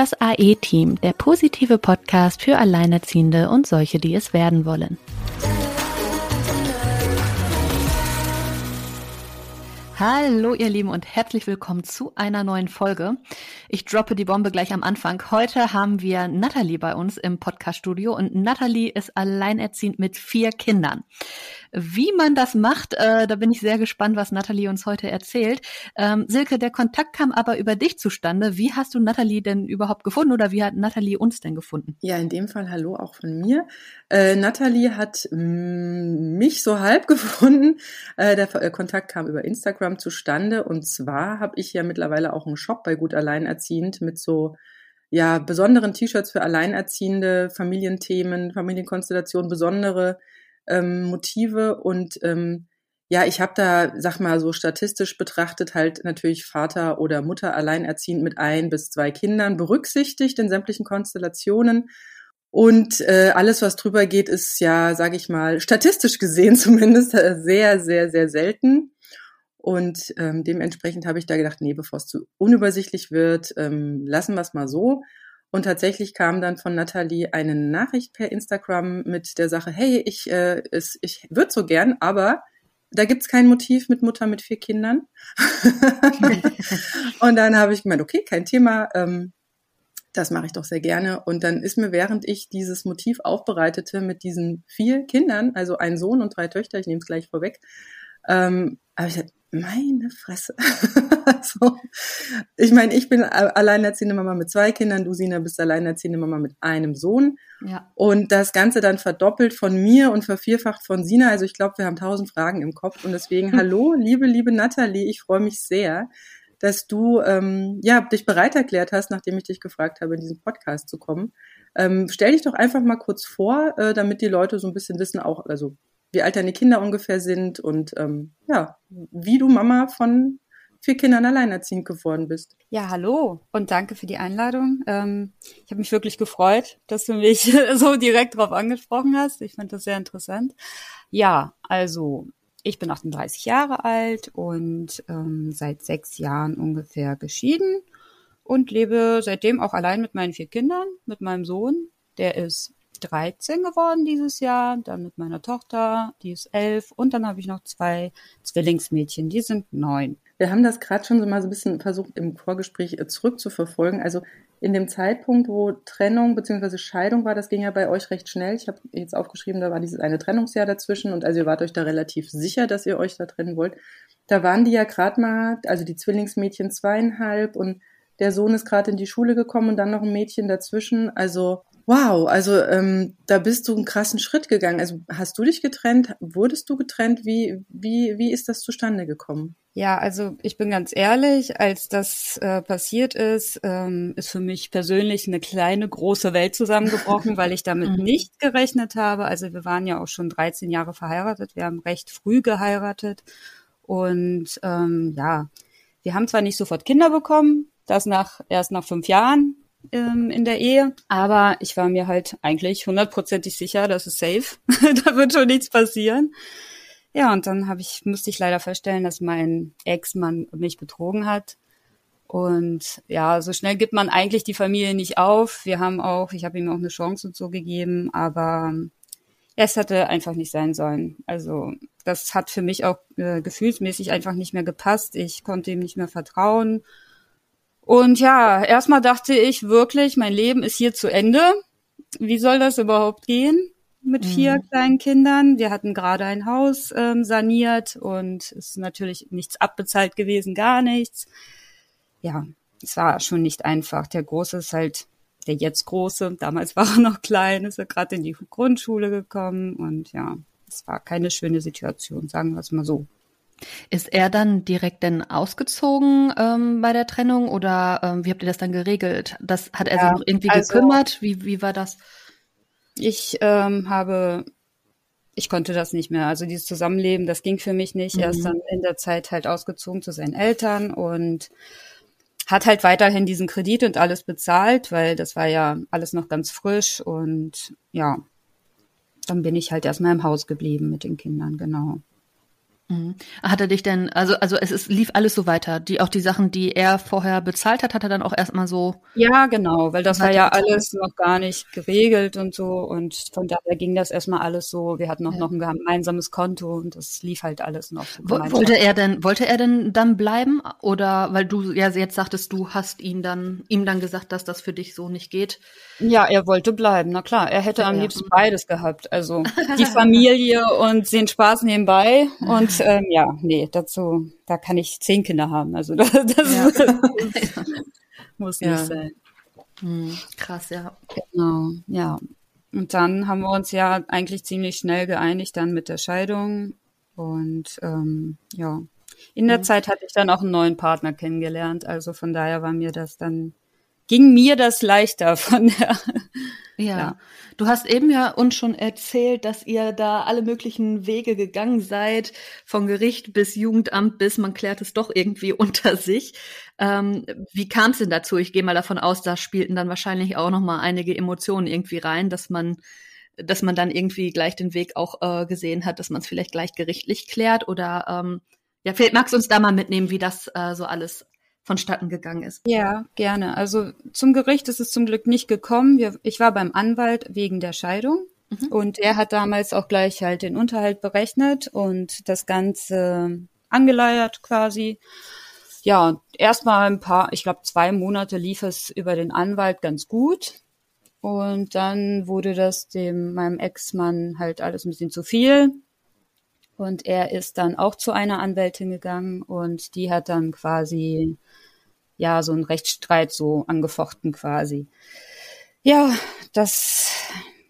Das AE-Team, der positive Podcast für Alleinerziehende und solche, die es werden wollen. Hallo ihr Lieben und herzlich willkommen zu einer neuen Folge. Ich droppe die Bombe gleich am Anfang. Heute haben wir Natalie bei uns im Podcaststudio und Natalie ist alleinerziehend mit vier Kindern. Wie man das macht, äh, da bin ich sehr gespannt, was Nathalie uns heute erzählt. Ähm, Silke, der Kontakt kam aber über dich zustande. Wie hast du Nathalie denn überhaupt gefunden oder wie hat Nathalie uns denn gefunden? Ja, in dem Fall hallo auch von mir. Äh, Nathalie hat mm, mich so halb gefunden. Äh, der äh, Kontakt kam über Instagram zustande und zwar habe ich ja mittlerweile auch einen Shop bei Gut Alleinerziehend mit so ja besonderen T-Shirts für Alleinerziehende, Familienthemen, Familienkonstellationen, besondere ähm, Motive und ähm, ja, ich habe da, sag mal so statistisch betrachtet, halt natürlich Vater oder Mutter alleinerziehend mit ein bis zwei Kindern berücksichtigt in sämtlichen Konstellationen. Und äh, alles, was drüber geht, ist ja, sage ich mal, statistisch gesehen zumindest äh, sehr, sehr, sehr selten. Und ähm, dementsprechend habe ich da gedacht, nee, bevor es zu unübersichtlich wird, ähm, lassen wir es mal so. Und tatsächlich kam dann von Nathalie eine Nachricht per Instagram mit der Sache, hey, ich, äh, es, ich würde so gern, aber da gibt's kein Motiv mit Mutter mit vier Kindern. und dann habe ich gemeint, okay, kein Thema, ähm, das mache ich doch sehr gerne. Und dann ist mir, während ich dieses Motiv aufbereitete mit diesen vier Kindern, also ein Sohn und drei Töchter, ich nehme es gleich vorweg, ähm, habe ich gesagt, meine Fresse. also, ich meine, ich bin alleinerziehende Mama mit zwei Kindern, du Sina bist alleinerziehende Mama mit einem Sohn. Ja. Und das Ganze dann verdoppelt von mir und vervierfacht von Sina. Also ich glaube, wir haben tausend Fragen im Kopf. Und deswegen, hallo, liebe, liebe Nathalie, ich freue mich sehr, dass du ähm, ja, dich bereit erklärt hast, nachdem ich dich gefragt habe, in diesen Podcast zu kommen. Ähm, stell dich doch einfach mal kurz vor, äh, damit die Leute so ein bisschen wissen, auch, also wie alt deine Kinder ungefähr sind und ähm, ja, wie du Mama von vier Kindern alleinerziehend geworden bist. Ja, hallo und danke für die Einladung. Ähm, ich habe mich wirklich gefreut, dass du mich so direkt darauf angesprochen hast. Ich fand das sehr interessant. Ja, also ich bin 38 Jahre alt und ähm, seit sechs Jahren ungefähr geschieden und lebe seitdem auch allein mit meinen vier Kindern, mit meinem Sohn, der ist 13 geworden dieses Jahr, dann mit meiner Tochter, die ist elf und dann habe ich noch zwei Zwillingsmädchen, die sind neun. Wir haben das gerade schon so mal so ein bisschen versucht im Vorgespräch äh, zurückzuverfolgen. Also in dem Zeitpunkt, wo Trennung bzw. Scheidung war, das ging ja bei euch recht schnell. Ich habe jetzt aufgeschrieben, da war dieses eine Trennungsjahr dazwischen und also ihr wart euch da relativ sicher, dass ihr euch da trennen wollt. Da waren die ja gerade mal, also die Zwillingsmädchen zweieinhalb und der Sohn ist gerade in die Schule gekommen und dann noch ein Mädchen dazwischen. Also Wow, also ähm, da bist du einen krassen Schritt gegangen. Also hast du dich getrennt? Wurdest du getrennt? Wie, wie, wie ist das zustande gekommen? Ja, also ich bin ganz ehrlich, als das äh, passiert ist, ähm, ist für mich persönlich eine kleine, große Welt zusammengebrochen, weil ich damit mhm. nicht gerechnet habe. Also wir waren ja auch schon 13 Jahre verheiratet, wir haben recht früh geheiratet und ähm, ja, wir haben zwar nicht sofort Kinder bekommen, das nach erst nach fünf Jahren, ähm, in der Ehe. Aber ich war mir halt eigentlich hundertprozentig sicher, das ist safe. da wird schon nichts passieren. Ja, und dann habe ich, musste ich leider feststellen, dass mein Ex-Mann mich betrogen hat. Und ja, so schnell gibt man eigentlich die Familie nicht auf. Wir haben auch, ich habe ihm auch eine Chance und so gegeben, aber es hätte einfach nicht sein sollen. Also das hat für mich auch äh, gefühlsmäßig einfach nicht mehr gepasst. Ich konnte ihm nicht mehr vertrauen. Und ja, erstmal dachte ich wirklich, mein Leben ist hier zu Ende. Wie soll das überhaupt gehen mit vier mhm. kleinen Kindern? Wir hatten gerade ein Haus ähm, saniert und es ist natürlich nichts abbezahlt gewesen, gar nichts. Ja, es war schon nicht einfach. Der Große ist halt der jetzt Große. Damals war er noch klein, ist er gerade in die Grundschule gekommen und ja, es war keine schöne Situation, sagen wir es mal so. Ist er dann direkt denn ausgezogen ähm, bei der Trennung oder ähm, wie habt ihr das dann geregelt? Das hat er ja, sich noch irgendwie also, gekümmert? Wie, wie war das? Ich ähm, habe, ich konnte das nicht mehr. Also dieses Zusammenleben, das ging für mich nicht. Mhm. Er ist mhm. dann in der Zeit halt ausgezogen zu seinen Eltern und hat halt weiterhin diesen Kredit und alles bezahlt, weil das war ja alles noch ganz frisch und ja, dann bin ich halt erstmal im Haus geblieben mit den Kindern, genau. Mhm. Hat er dich denn, also, also es ist, lief alles so weiter. Die, auch die Sachen, die er vorher bezahlt hat, hat er dann auch erstmal so. Ja, genau, weil das war ja alles noch gar nicht geregelt und so. Und von daher ging das erstmal alles so. Wir hatten auch ja. noch ein gemeinsames Konto und das lief halt alles noch. So wollte er denn, wollte er denn dann bleiben? Oder weil du ja jetzt sagtest, du hast ihn dann, ihm dann gesagt, dass das für dich so nicht geht? Ja, er wollte bleiben, na klar. Er hätte ja, am liebsten beides gehabt. Also die Familie und den Spaß nebenbei und ähm, ja, nee, dazu, da kann ich zehn Kinder haben. Also das, das ja. muss nicht ja. sein. Hm, krass, ja. Genau, ja. Und dann haben wir uns ja eigentlich ziemlich schnell geeinigt dann mit der Scheidung. Und ähm, ja, in der mhm. Zeit hatte ich dann auch einen neuen Partner kennengelernt. Also von daher war mir das dann, ging mir das leichter von der ja. ja. Du hast eben ja uns schon erzählt, dass ihr da alle möglichen Wege gegangen seid, von Gericht bis Jugendamt bis man klärt es doch irgendwie unter sich. Ähm, wie kam es denn dazu? Ich gehe mal davon aus, da spielten dann wahrscheinlich auch noch mal einige Emotionen irgendwie rein, dass man dass man dann irgendwie gleich den Weg auch äh, gesehen hat, dass man es vielleicht gleich gerichtlich klärt oder ähm, ja, vielleicht magst du uns da mal mitnehmen, wie das äh, so alles vonstatten gegangen ist. Ja, gerne. Also zum Gericht ist es zum Glück nicht gekommen. Wir, ich war beim Anwalt wegen der Scheidung. Mhm. Und er hat damals auch gleich halt den Unterhalt berechnet und das Ganze angeleiert quasi. Ja, erstmal ein paar, ich glaube zwei Monate lief es über den Anwalt ganz gut. Und dann wurde das dem meinem Ex-Mann halt alles ein bisschen zu viel. Und er ist dann auch zu einer Anwältin gegangen und die hat dann quasi ja so einen Rechtsstreit so angefochten quasi. Ja, das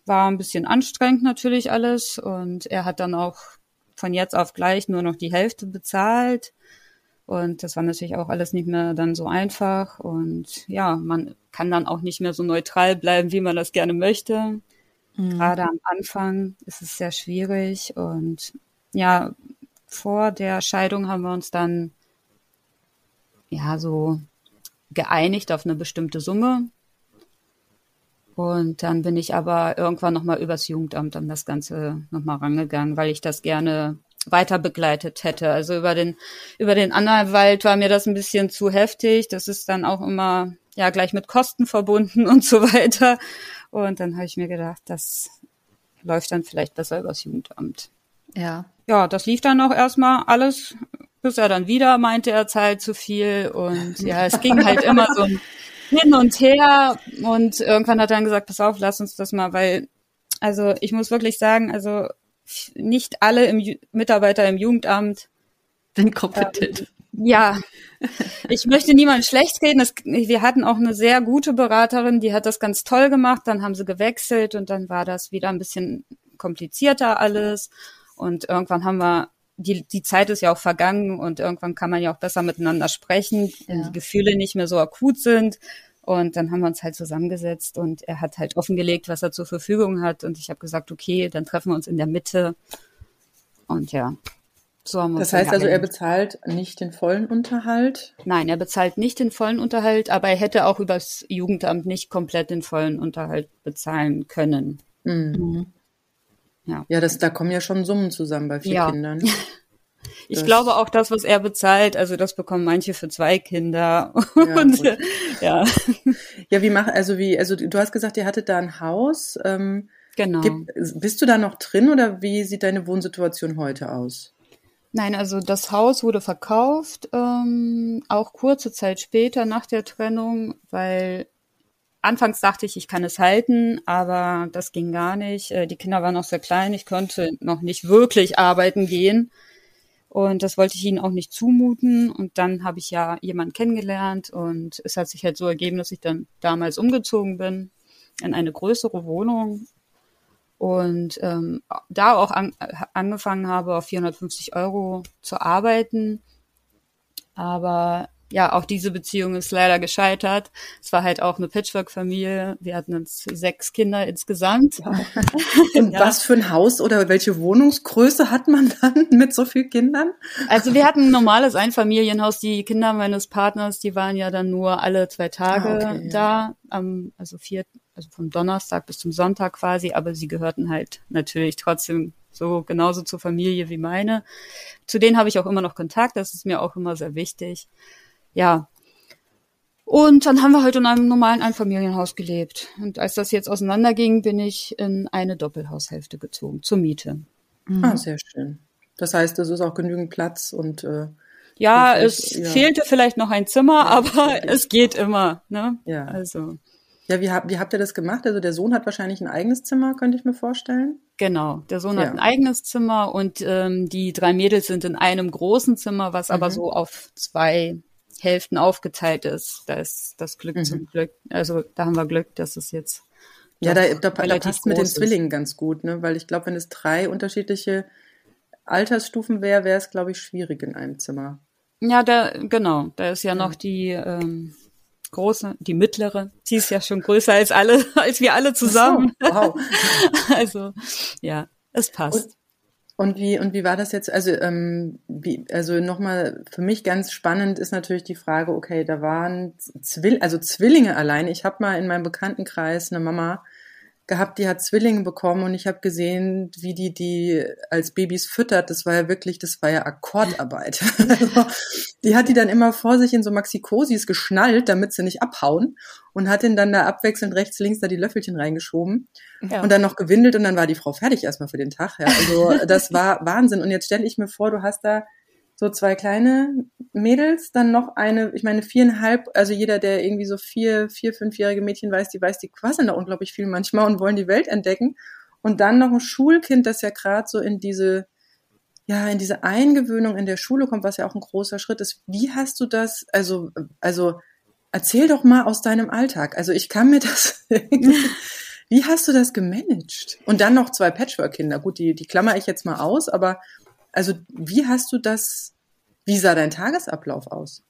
war ein bisschen anstrengend natürlich alles und er hat dann auch von jetzt auf gleich nur noch die Hälfte bezahlt. Und das war natürlich auch alles nicht mehr dann so einfach. Und ja, man kann dann auch nicht mehr so neutral bleiben, wie man das gerne möchte. Mhm. Gerade am Anfang ist es sehr schwierig. Und ja, vor der Scheidung haben wir uns dann ja so geeinigt auf eine bestimmte Summe. Und dann bin ich aber irgendwann nochmal übers Jugendamt an das Ganze nochmal rangegangen, weil ich das gerne weiter begleitet hätte. Also über den, über den Anwalt war mir das ein bisschen zu heftig. Das ist dann auch immer, ja, gleich mit Kosten verbunden und so weiter. Und dann habe ich mir gedacht, das läuft dann vielleicht besser übers Jugendamt. Ja ja, das lief dann auch erstmal alles, bis er dann wieder meinte, er zahlt zu viel. Und ja, es ging halt immer so hin und her. Und irgendwann hat er dann gesagt, pass auf, lass uns das mal, weil, also ich muss wirklich sagen, also nicht alle im, Mitarbeiter im Jugendamt sind kompetent. Ähm, ja, ich möchte niemanden schlecht reden. Das, wir hatten auch eine sehr gute Beraterin, die hat das ganz toll gemacht. Dann haben sie gewechselt und dann war das wieder ein bisschen komplizierter alles. Und irgendwann haben wir, die, die Zeit ist ja auch vergangen und irgendwann kann man ja auch besser miteinander sprechen, wenn ja. die Gefühle nicht mehr so akut sind. Und dann haben wir uns halt zusammengesetzt und er hat halt offengelegt, was er zur Verfügung hat. Und ich habe gesagt, okay, dann treffen wir uns in der Mitte. Und ja, so haben wir Das heißt also, er bezahlt nicht den vollen Unterhalt? Nein, er bezahlt nicht den vollen Unterhalt, aber er hätte auch übers Jugendamt nicht komplett den vollen Unterhalt bezahlen können. Mhm. Ja, ja das, da kommen ja schon Summen zusammen bei vier ja. Kindern. Ich das glaube auch das, was er bezahlt, also das bekommen manche für zwei Kinder. Ja, und, ja. ja, wie machen, also wie, also du hast gesagt, ihr hattet da ein Haus. Ähm, genau. Gibt, bist du da noch drin oder wie sieht deine Wohnsituation heute aus? Nein, also das Haus wurde verkauft, ähm, auch kurze Zeit später nach der Trennung, weil Anfangs dachte ich, ich kann es halten, aber das ging gar nicht. Äh, die Kinder waren noch sehr klein, ich konnte noch nicht wirklich arbeiten gehen. Und das wollte ich ihnen auch nicht zumuten. Und dann habe ich ja jemanden kennengelernt und es hat sich halt so ergeben, dass ich dann damals umgezogen bin in eine größere Wohnung und ähm, da auch an, angefangen habe, auf 450 Euro zu arbeiten. Aber ja, auch diese Beziehung ist leider gescheitert. Es war halt auch eine Patchwork-Familie. Wir hatten uns sechs Kinder insgesamt. Ja. Und ja. was für ein Haus oder welche Wohnungsgröße hat man dann mit so vielen Kindern? Also wir hatten ein normales Einfamilienhaus. Die Kinder meines Partners, die waren ja dann nur alle zwei Tage ah, okay, da, ja. also vier, also vom Donnerstag bis zum Sonntag quasi, aber sie gehörten halt natürlich trotzdem so genauso zur Familie wie meine. Zu denen habe ich auch immer noch Kontakt, das ist mir auch immer sehr wichtig. Ja. Und dann haben wir halt in einem normalen Einfamilienhaus gelebt. Und als das jetzt auseinanderging, bin ich in eine Doppelhaushälfte gezogen, zur Miete. Mhm. Ah, sehr schön. Das heißt, es ist auch genügend Platz und äh, ja, es ja. fehlte vielleicht noch ein Zimmer, aber es geht immer. Ne? Ja. Also. Ja, wie, wie habt ihr das gemacht? Also der Sohn hat wahrscheinlich ein eigenes Zimmer, könnte ich mir vorstellen. Genau, der Sohn ja. hat ein eigenes Zimmer und ähm, die drei Mädels sind in einem großen Zimmer, was mhm. aber so auf zwei Hälften aufgeteilt ist. Da ist das Glück mhm. zum Glück. Also da haben wir Glück, dass es jetzt. Ja, da, da, da passt mit den Zwillingen ganz gut, ne? Weil ich glaube, wenn es drei unterschiedliche Altersstufen wäre, wäre es, glaube ich, schwierig in einem Zimmer. Ja, da, genau. Da ist ja, ja. noch die ähm, große, die mittlere. Sie ist ja schon größer als alle, als wir alle zusammen. So, wow. also, ja, es passt. Und, und wie, und wie war das jetzt? Also, ähm, wie, also nochmal, für mich ganz spannend ist natürlich die Frage, okay, da waren Zwill also Zwillinge alleine. Ich habe mal in meinem Bekanntenkreis eine Mama, gehabt, die hat Zwillinge bekommen und ich habe gesehen, wie die die als Babys füttert. Das war ja wirklich, das war ja Akkordarbeit. also, die hat die dann immer vor sich in so Maxikosis geschnallt, damit sie nicht abhauen und hat den dann da abwechselnd rechts, links da die Löffelchen reingeschoben ja. und dann noch gewindelt und dann war die Frau fertig erstmal für den Tag. Ja. Also das war Wahnsinn. Und jetzt stelle ich mir vor, du hast da so zwei kleine Mädels, dann noch eine, ich meine viereinhalb, also jeder, der irgendwie so vier, vier, fünfjährige Mädchen weiß, die weiß, die quasseln da unglaublich viel manchmal und wollen die Welt entdecken. Und dann noch ein Schulkind, das ja gerade so in diese, ja, in diese Eingewöhnung in der Schule kommt, was ja auch ein großer Schritt ist. Wie hast du das, also, also, erzähl doch mal aus deinem Alltag. Also ich kann mir das, wie hast du das gemanagt? Und dann noch zwei Patchwork-Kinder. Gut, die, die klammer ich jetzt mal aus, aber also wie hast du das, wie sah dein Tagesablauf aus?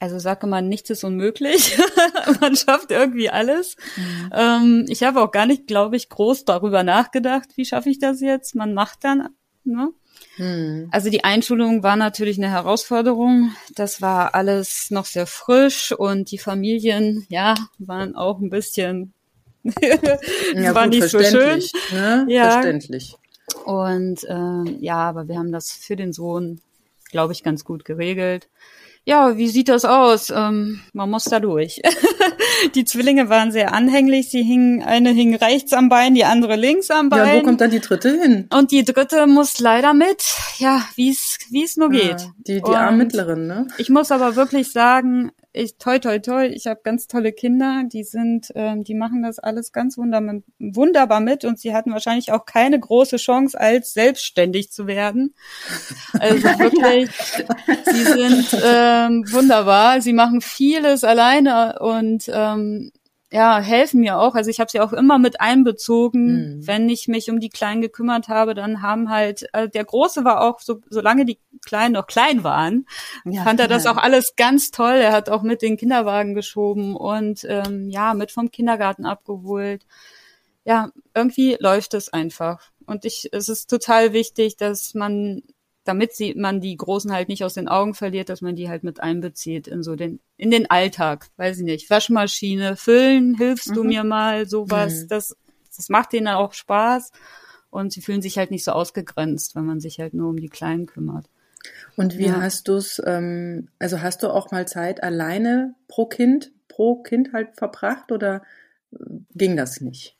Also sage man, nichts ist unmöglich. man schafft irgendwie alles. Mhm. Ähm, ich habe auch gar nicht, glaube ich, groß darüber nachgedacht, wie schaffe ich das jetzt. Man macht dann. Ne? Mhm. Also die Einschulung war natürlich eine Herausforderung. Das war alles noch sehr frisch und die Familien, ja, waren auch ein bisschen, ja, war nicht so schön. Ne? Ja, verständlich. Und äh, ja, aber wir haben das für den Sohn, glaube ich, ganz gut geregelt. Ja, wie sieht das aus? Ähm, man muss da durch. die Zwillinge waren sehr anhänglich. Sie hingen, eine hing rechts am Bein, die andere links am Bein. Ja, wo kommt dann die dritte hin? Und die dritte muss leider mit. Ja, wie es wie es nur geht. Ja, die die arme mittleren, ne? Ich muss aber wirklich sagen, ich toi toi toi, ich habe ganz tolle Kinder, die sind, ähm, die machen das alles ganz wunderbar, wunderbar mit und sie hatten wahrscheinlich auch keine große Chance, als selbstständig zu werden. Also wirklich, sie sind ähm, wunderbar, sie machen vieles alleine und ähm, ja, helfen mir auch. Also ich habe sie auch immer mit einbezogen, mhm. wenn ich mich um die Kleinen gekümmert habe, dann haben halt, also der Große war auch, so, solange die Kleinen noch klein waren, ja, fand er das auch alles ganz toll. Er hat auch mit den Kinderwagen geschoben und ähm, ja, mit vom Kindergarten abgeholt. Ja, irgendwie läuft es einfach. Und ich, es ist total wichtig, dass man damit sie, man die Großen halt nicht aus den Augen verliert, dass man die halt mit einbezieht in so den, in den Alltag. Weiß ich nicht. Waschmaschine füllen, hilfst mhm. du mir mal, sowas. Mhm. Das, das macht denen auch Spaß. Und sie fühlen sich halt nicht so ausgegrenzt, wenn man sich halt nur um die Kleinen kümmert. Und wie ja. hast du es, ähm, also hast du auch mal Zeit alleine pro Kind, pro Kind halt verbracht oder äh, ging das nicht?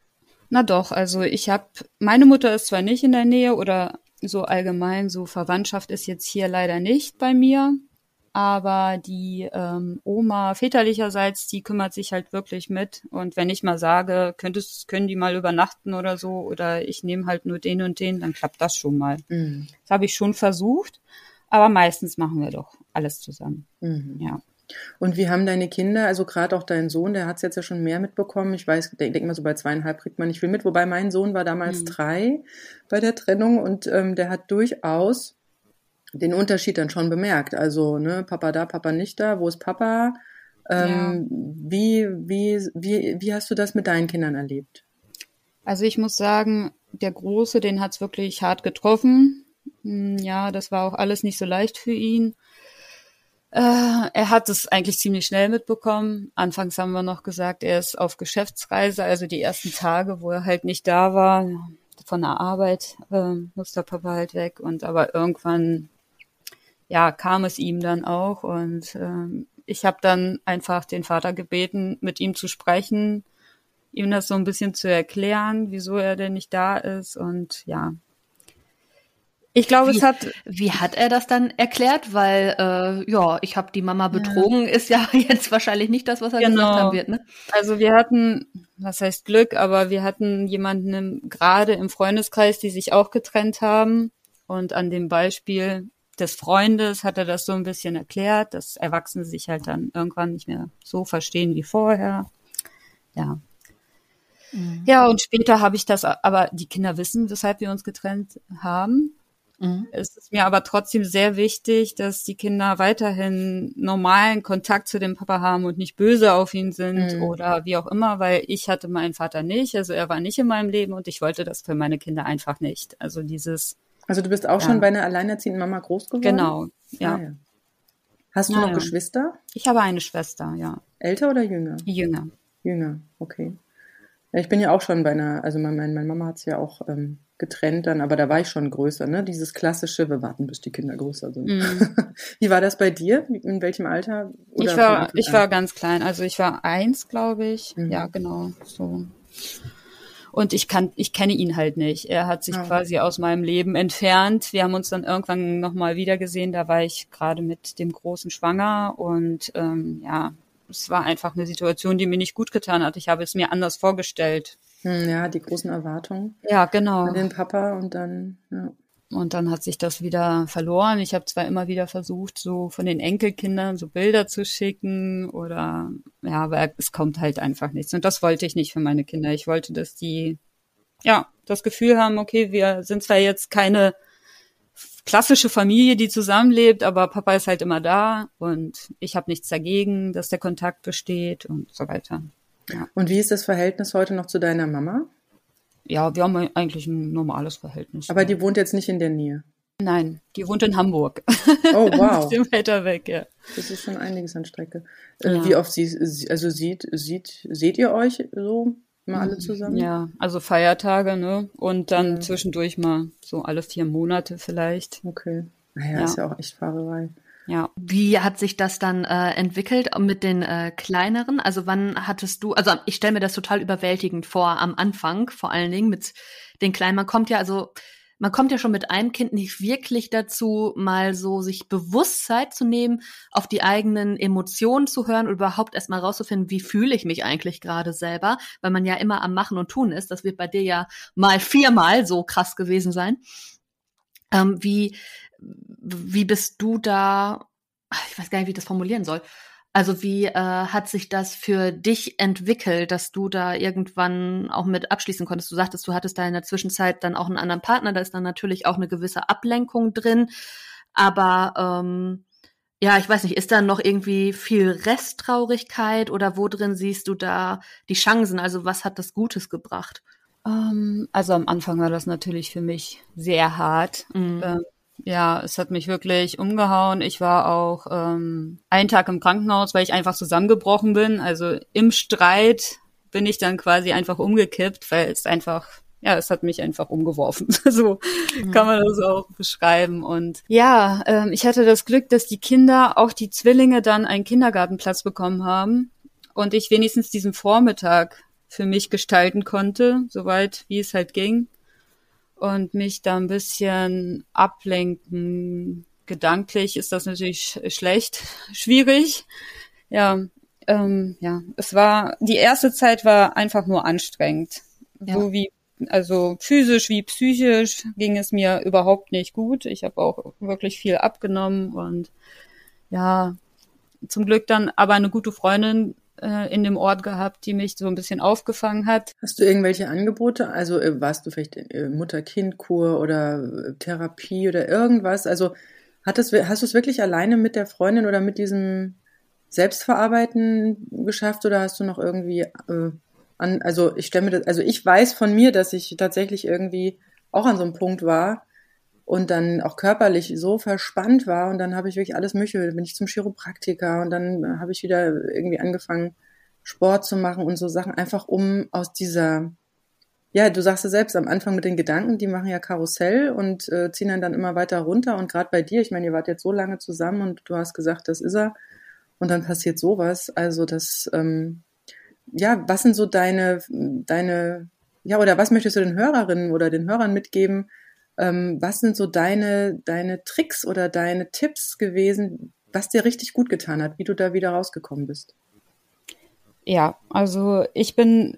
Na doch, also ich habe, meine Mutter ist zwar nicht in der Nähe oder so allgemein, so Verwandtschaft ist jetzt hier leider nicht bei mir. Aber die ähm, Oma väterlicherseits, die kümmert sich halt wirklich mit. Und wenn ich mal sage, könntest, können die mal übernachten oder so, oder ich nehme halt nur den und den, dann klappt das schon mal. Mhm. Das habe ich schon versucht. Aber meistens machen wir doch alles zusammen. Mhm. Ja. Und wie haben deine Kinder, also gerade auch dein Sohn, der hat es jetzt ja schon mehr mitbekommen. Ich weiß, denke denk mal so bei zweieinhalb kriegt man nicht viel mit, wobei mein Sohn war damals mhm. drei bei der Trennung und ähm, der hat durchaus den Unterschied dann schon bemerkt. Also, ne, Papa da, Papa nicht da, wo ist Papa? Ähm, ja. wie, wie, wie, wie hast du das mit deinen Kindern erlebt? Also ich muss sagen, der Große, den hat's wirklich hart getroffen. Hm, ja, das war auch alles nicht so leicht für ihn. Äh, er hat es eigentlich ziemlich schnell mitbekommen. Anfangs haben wir noch gesagt, er ist auf Geschäftsreise, also die ersten Tage, wo er halt nicht da war, von der Arbeit äh, muss der Papa halt weg. Und aber irgendwann, ja, kam es ihm dann auch. Und äh, ich habe dann einfach den Vater gebeten, mit ihm zu sprechen, ihm das so ein bisschen zu erklären, wieso er denn nicht da ist. Und ja, ich glaube, es hat. Wie hat er das dann erklärt? Weil, äh, ja, ich habe die Mama betrogen, ja. ist ja jetzt wahrscheinlich nicht das, was er genau. gesagt haben wird, ne? Also wir hatten, was heißt Glück, aber wir hatten jemanden gerade im Freundeskreis, die sich auch getrennt haben. Und an dem Beispiel des Freundes hat er das so ein bisschen erklärt, dass Erwachsene sich halt dann irgendwann nicht mehr so verstehen wie vorher. Ja. Mhm. Ja, und später habe ich das, aber die Kinder wissen, weshalb wir uns getrennt haben. Mhm. Es ist mir aber trotzdem sehr wichtig, dass die Kinder weiterhin normalen Kontakt zu dem Papa haben und nicht böse auf ihn sind mhm. oder wie auch immer, weil ich hatte meinen Vater nicht, also er war nicht in meinem Leben und ich wollte das für meine Kinder einfach nicht. Also dieses. Also du bist auch ja. schon bei einer alleinerziehenden Mama groß geworden? Genau, ja. Ah, ja. Hast du Na, noch Geschwister? Ich habe eine Schwester, ja. Älter oder jünger? Jünger. Jünger, okay. Ja, ich bin ja auch schon bei einer, also mein, meine Mama hat es ja auch ähm, getrennt dann, aber da war ich schon größer, ne? Dieses klassische, wir warten, bis die Kinder größer sind. Mm. Wie war das bei dir? In welchem Alter? ich war, ich war ganz klein, also ich war eins, glaube ich. Mhm. Ja, genau, so. Und ich kann, ich kenne ihn halt nicht. Er hat sich oh. quasi aus meinem Leben entfernt. Wir haben uns dann irgendwann nochmal wieder gesehen. Da war ich gerade mit dem Großen schwanger und ähm, ja, es war einfach eine Situation, die mir nicht gut getan hat. Ich habe es mir anders vorgestellt. Hm, ja, die großen Erwartungen. Ja, genau. An den Papa und dann, ja. Und dann hat sich das wieder verloren. Ich habe zwar immer wieder versucht, so von den Enkelkindern so Bilder zu schicken oder ja, aber es kommt halt einfach nichts. Und das wollte ich nicht für meine Kinder. Ich wollte, dass die ja das Gefühl haben, okay, wir sind zwar jetzt keine klassische Familie, die zusammenlebt, aber Papa ist halt immer da und ich habe nichts dagegen, dass der Kontakt besteht und so weiter. Ja. Und wie ist das Verhältnis heute noch zu deiner Mama? Ja, wir haben eigentlich ein normales Verhältnis. Aber die wohnt jetzt nicht in der Nähe? Nein, die wohnt in Hamburg. Oh, wow. Ein bisschen weiter weg, ja. Das ist schon einiges an Strecke. Äh, ja. Wie oft sie, also sieht, sieht, seht ihr euch so mal alle zusammen? Ja, also Feiertage, ne? Und dann ja. zwischendurch mal so alle vier Monate vielleicht. Okay. Naja, ja. ist ja auch echt Fahrerei. Ja. Wie hat sich das dann äh, entwickelt mit den äh, kleineren? Also wann hattest du, also ich stelle mir das total überwältigend vor am Anfang, vor allen Dingen mit den Kleinen. Man kommt ja, also man kommt ja schon mit einem Kind nicht wirklich dazu, mal so sich Bewusstsein zu nehmen, auf die eigenen Emotionen zu hören und überhaupt erstmal rauszufinden, wie fühle ich mich eigentlich gerade selber, weil man ja immer am Machen und Tun ist. Das wird bei dir ja mal viermal so krass gewesen sein. Ähm, wie, wie bist du da, ich weiß gar nicht, wie ich das formulieren soll. Also wie äh, hat sich das für dich entwickelt, dass du da irgendwann auch mit abschließen konntest? Du sagtest, du hattest da in der Zwischenzeit dann auch einen anderen Partner, da ist dann natürlich auch eine gewisse Ablenkung drin. Aber ähm, ja, ich weiß nicht, ist da noch irgendwie viel Resttraurigkeit oder wo drin siehst du da die Chancen? Also was hat das Gutes gebracht? Ähm, also am Anfang war das natürlich für mich sehr hart. Mhm. Ähm, ja, es hat mich wirklich umgehauen. Ich war auch ähm, einen Tag im Krankenhaus, weil ich einfach zusammengebrochen bin. Also im Streit bin ich dann quasi einfach umgekippt, weil es einfach, ja, es hat mich einfach umgeworfen. so mhm. kann man das auch beschreiben. Und ja, ähm, ich hatte das Glück, dass die Kinder, auch die Zwillinge, dann einen Kindergartenplatz bekommen haben und ich wenigstens diesen Vormittag für mich gestalten konnte, soweit wie es halt ging und mich da ein bisschen ablenken. Gedanklich ist das natürlich schlecht, schwierig. Ja, ähm, ja, es war, die erste Zeit war einfach nur anstrengend. Ja. So wie, also physisch wie psychisch ging es mir überhaupt nicht gut. Ich habe auch wirklich viel abgenommen und ja, zum Glück dann aber eine gute Freundin äh, in dem Ort gehabt, die mich so ein bisschen aufgefangen hat. Hast du irgendwelche Angebote? Also äh, warst du vielleicht äh, Mutter-Kind-Kur oder äh, Therapie oder irgendwas? Also hat das, hast du es wirklich alleine mit der Freundin oder mit diesem Selbstverarbeiten geschafft oder hast du noch irgendwie äh, an, also ich stelle mir das, also ich weiß von mir, dass ich tatsächlich irgendwie auch an so einem Punkt war, und dann auch körperlich so verspannt war und dann habe ich wirklich alles mögliche, bin ich zum Chiropraktiker und dann habe ich wieder irgendwie angefangen Sport zu machen und so Sachen einfach um aus dieser ja, du sagst es selbst am Anfang mit den Gedanken, die machen ja Karussell und äh, ziehen dann dann immer weiter runter. Und gerade bei dir, ich meine, ihr wart jetzt so lange zusammen und du hast gesagt, das ist er. Und dann passiert sowas. Also das, ähm, ja, was sind so deine, deine, ja, oder was möchtest du den Hörerinnen oder den Hörern mitgeben? Ähm, was sind so deine, deine Tricks oder deine Tipps gewesen, was dir richtig gut getan hat, wie du da wieder rausgekommen bist? Ja, also ich bin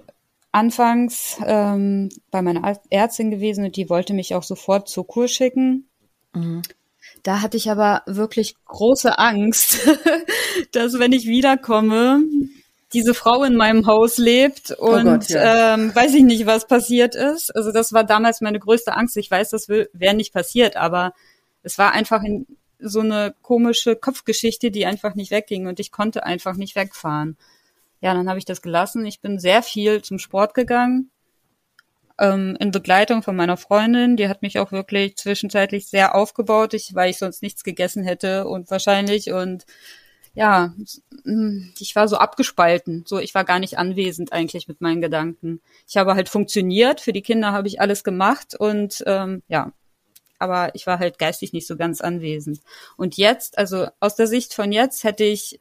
anfangs ähm, bei meiner Ärztin gewesen und die wollte mich auch sofort zur Kur schicken. Mhm. Da hatte ich aber wirklich große Angst, dass wenn ich wiederkomme, diese Frau in meinem Haus lebt oh und oh Gott, ja. ähm, weiß ich nicht, was passiert ist. Also das war damals meine größte Angst. Ich weiß, das wäre nicht passiert, aber es war einfach in, so eine komische Kopfgeschichte, die einfach nicht wegging und ich konnte einfach nicht wegfahren ja, dann habe ich das gelassen. Ich bin sehr viel zum Sport gegangen, ähm, in Begleitung von meiner Freundin. Die hat mich auch wirklich zwischenzeitlich sehr aufgebaut, ich, weil ich sonst nichts gegessen hätte und wahrscheinlich und ja, ich war so abgespalten. So, ich war gar nicht anwesend eigentlich mit meinen Gedanken. Ich habe halt funktioniert. Für die Kinder habe ich alles gemacht und ähm, ja, aber ich war halt geistig nicht so ganz anwesend. Und jetzt, also aus der Sicht von jetzt, hätte ich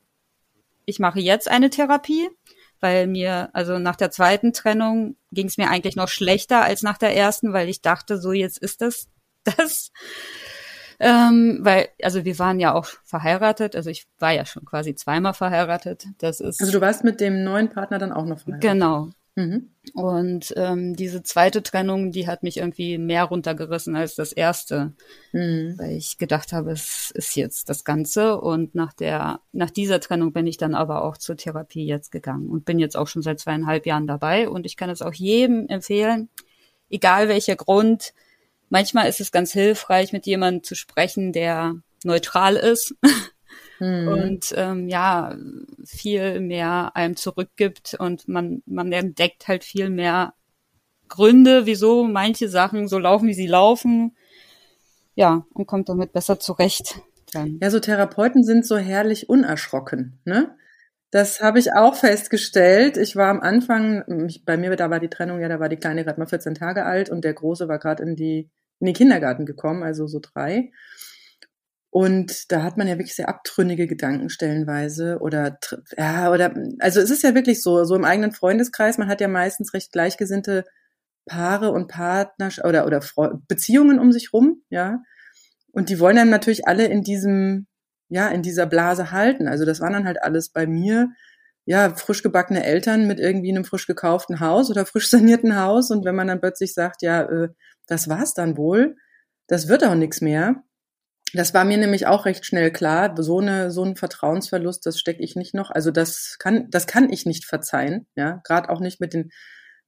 ich mache jetzt eine Therapie, weil mir, also nach der zweiten Trennung ging es mir eigentlich noch schlechter als nach der ersten, weil ich dachte, so jetzt ist das das. Ähm, weil, also wir waren ja auch verheiratet, also ich war ja schon quasi zweimal verheiratet. Das ist. Also du warst mit dem neuen Partner dann auch noch verheiratet. Genau, Mhm. Und ähm, diese zweite Trennung, die hat mich irgendwie mehr runtergerissen als das erste, mhm. weil ich gedacht habe, es ist jetzt das Ganze. Und nach der, nach dieser Trennung bin ich dann aber auch zur Therapie jetzt gegangen und bin jetzt auch schon seit zweieinhalb Jahren dabei. Und ich kann es auch jedem empfehlen, egal welcher Grund. Manchmal ist es ganz hilfreich, mit jemandem zu sprechen, der neutral ist. mhm. und ähm, ja, viel mehr einem zurückgibt und man, man entdeckt halt viel mehr Gründe, wieso manche Sachen so laufen, wie sie laufen. Ja, und kommt damit besser zurecht. Dann. Ja, so Therapeuten sind so herrlich unerschrocken, ne? Das habe ich auch festgestellt. Ich war am Anfang, bei mir da war die Trennung, ja, da war die Kleine gerade mal 14 Tage alt und der Große war gerade in die in den Kindergarten gekommen, also so drei. Und da hat man ja wirklich sehr abtrünnige Gedanken stellenweise oder ja oder also es ist ja wirklich so so im eigenen Freundeskreis man hat ja meistens recht gleichgesinnte Paare und Partner oder oder Fre Beziehungen um sich rum ja. Und die wollen dann natürlich alle in diesem ja in dieser Blase halten. Also das waren dann halt alles bei mir ja frisch gebackene Eltern mit irgendwie einem frisch gekauften Haus oder frisch sanierten Haus. Und wenn man dann plötzlich sagt ja äh, das war's dann wohl das wird auch nichts mehr das war mir nämlich auch recht schnell klar. So eine so ein Vertrauensverlust, das stecke ich nicht noch. Also das kann das kann ich nicht verzeihen. Ja, gerade auch nicht mit den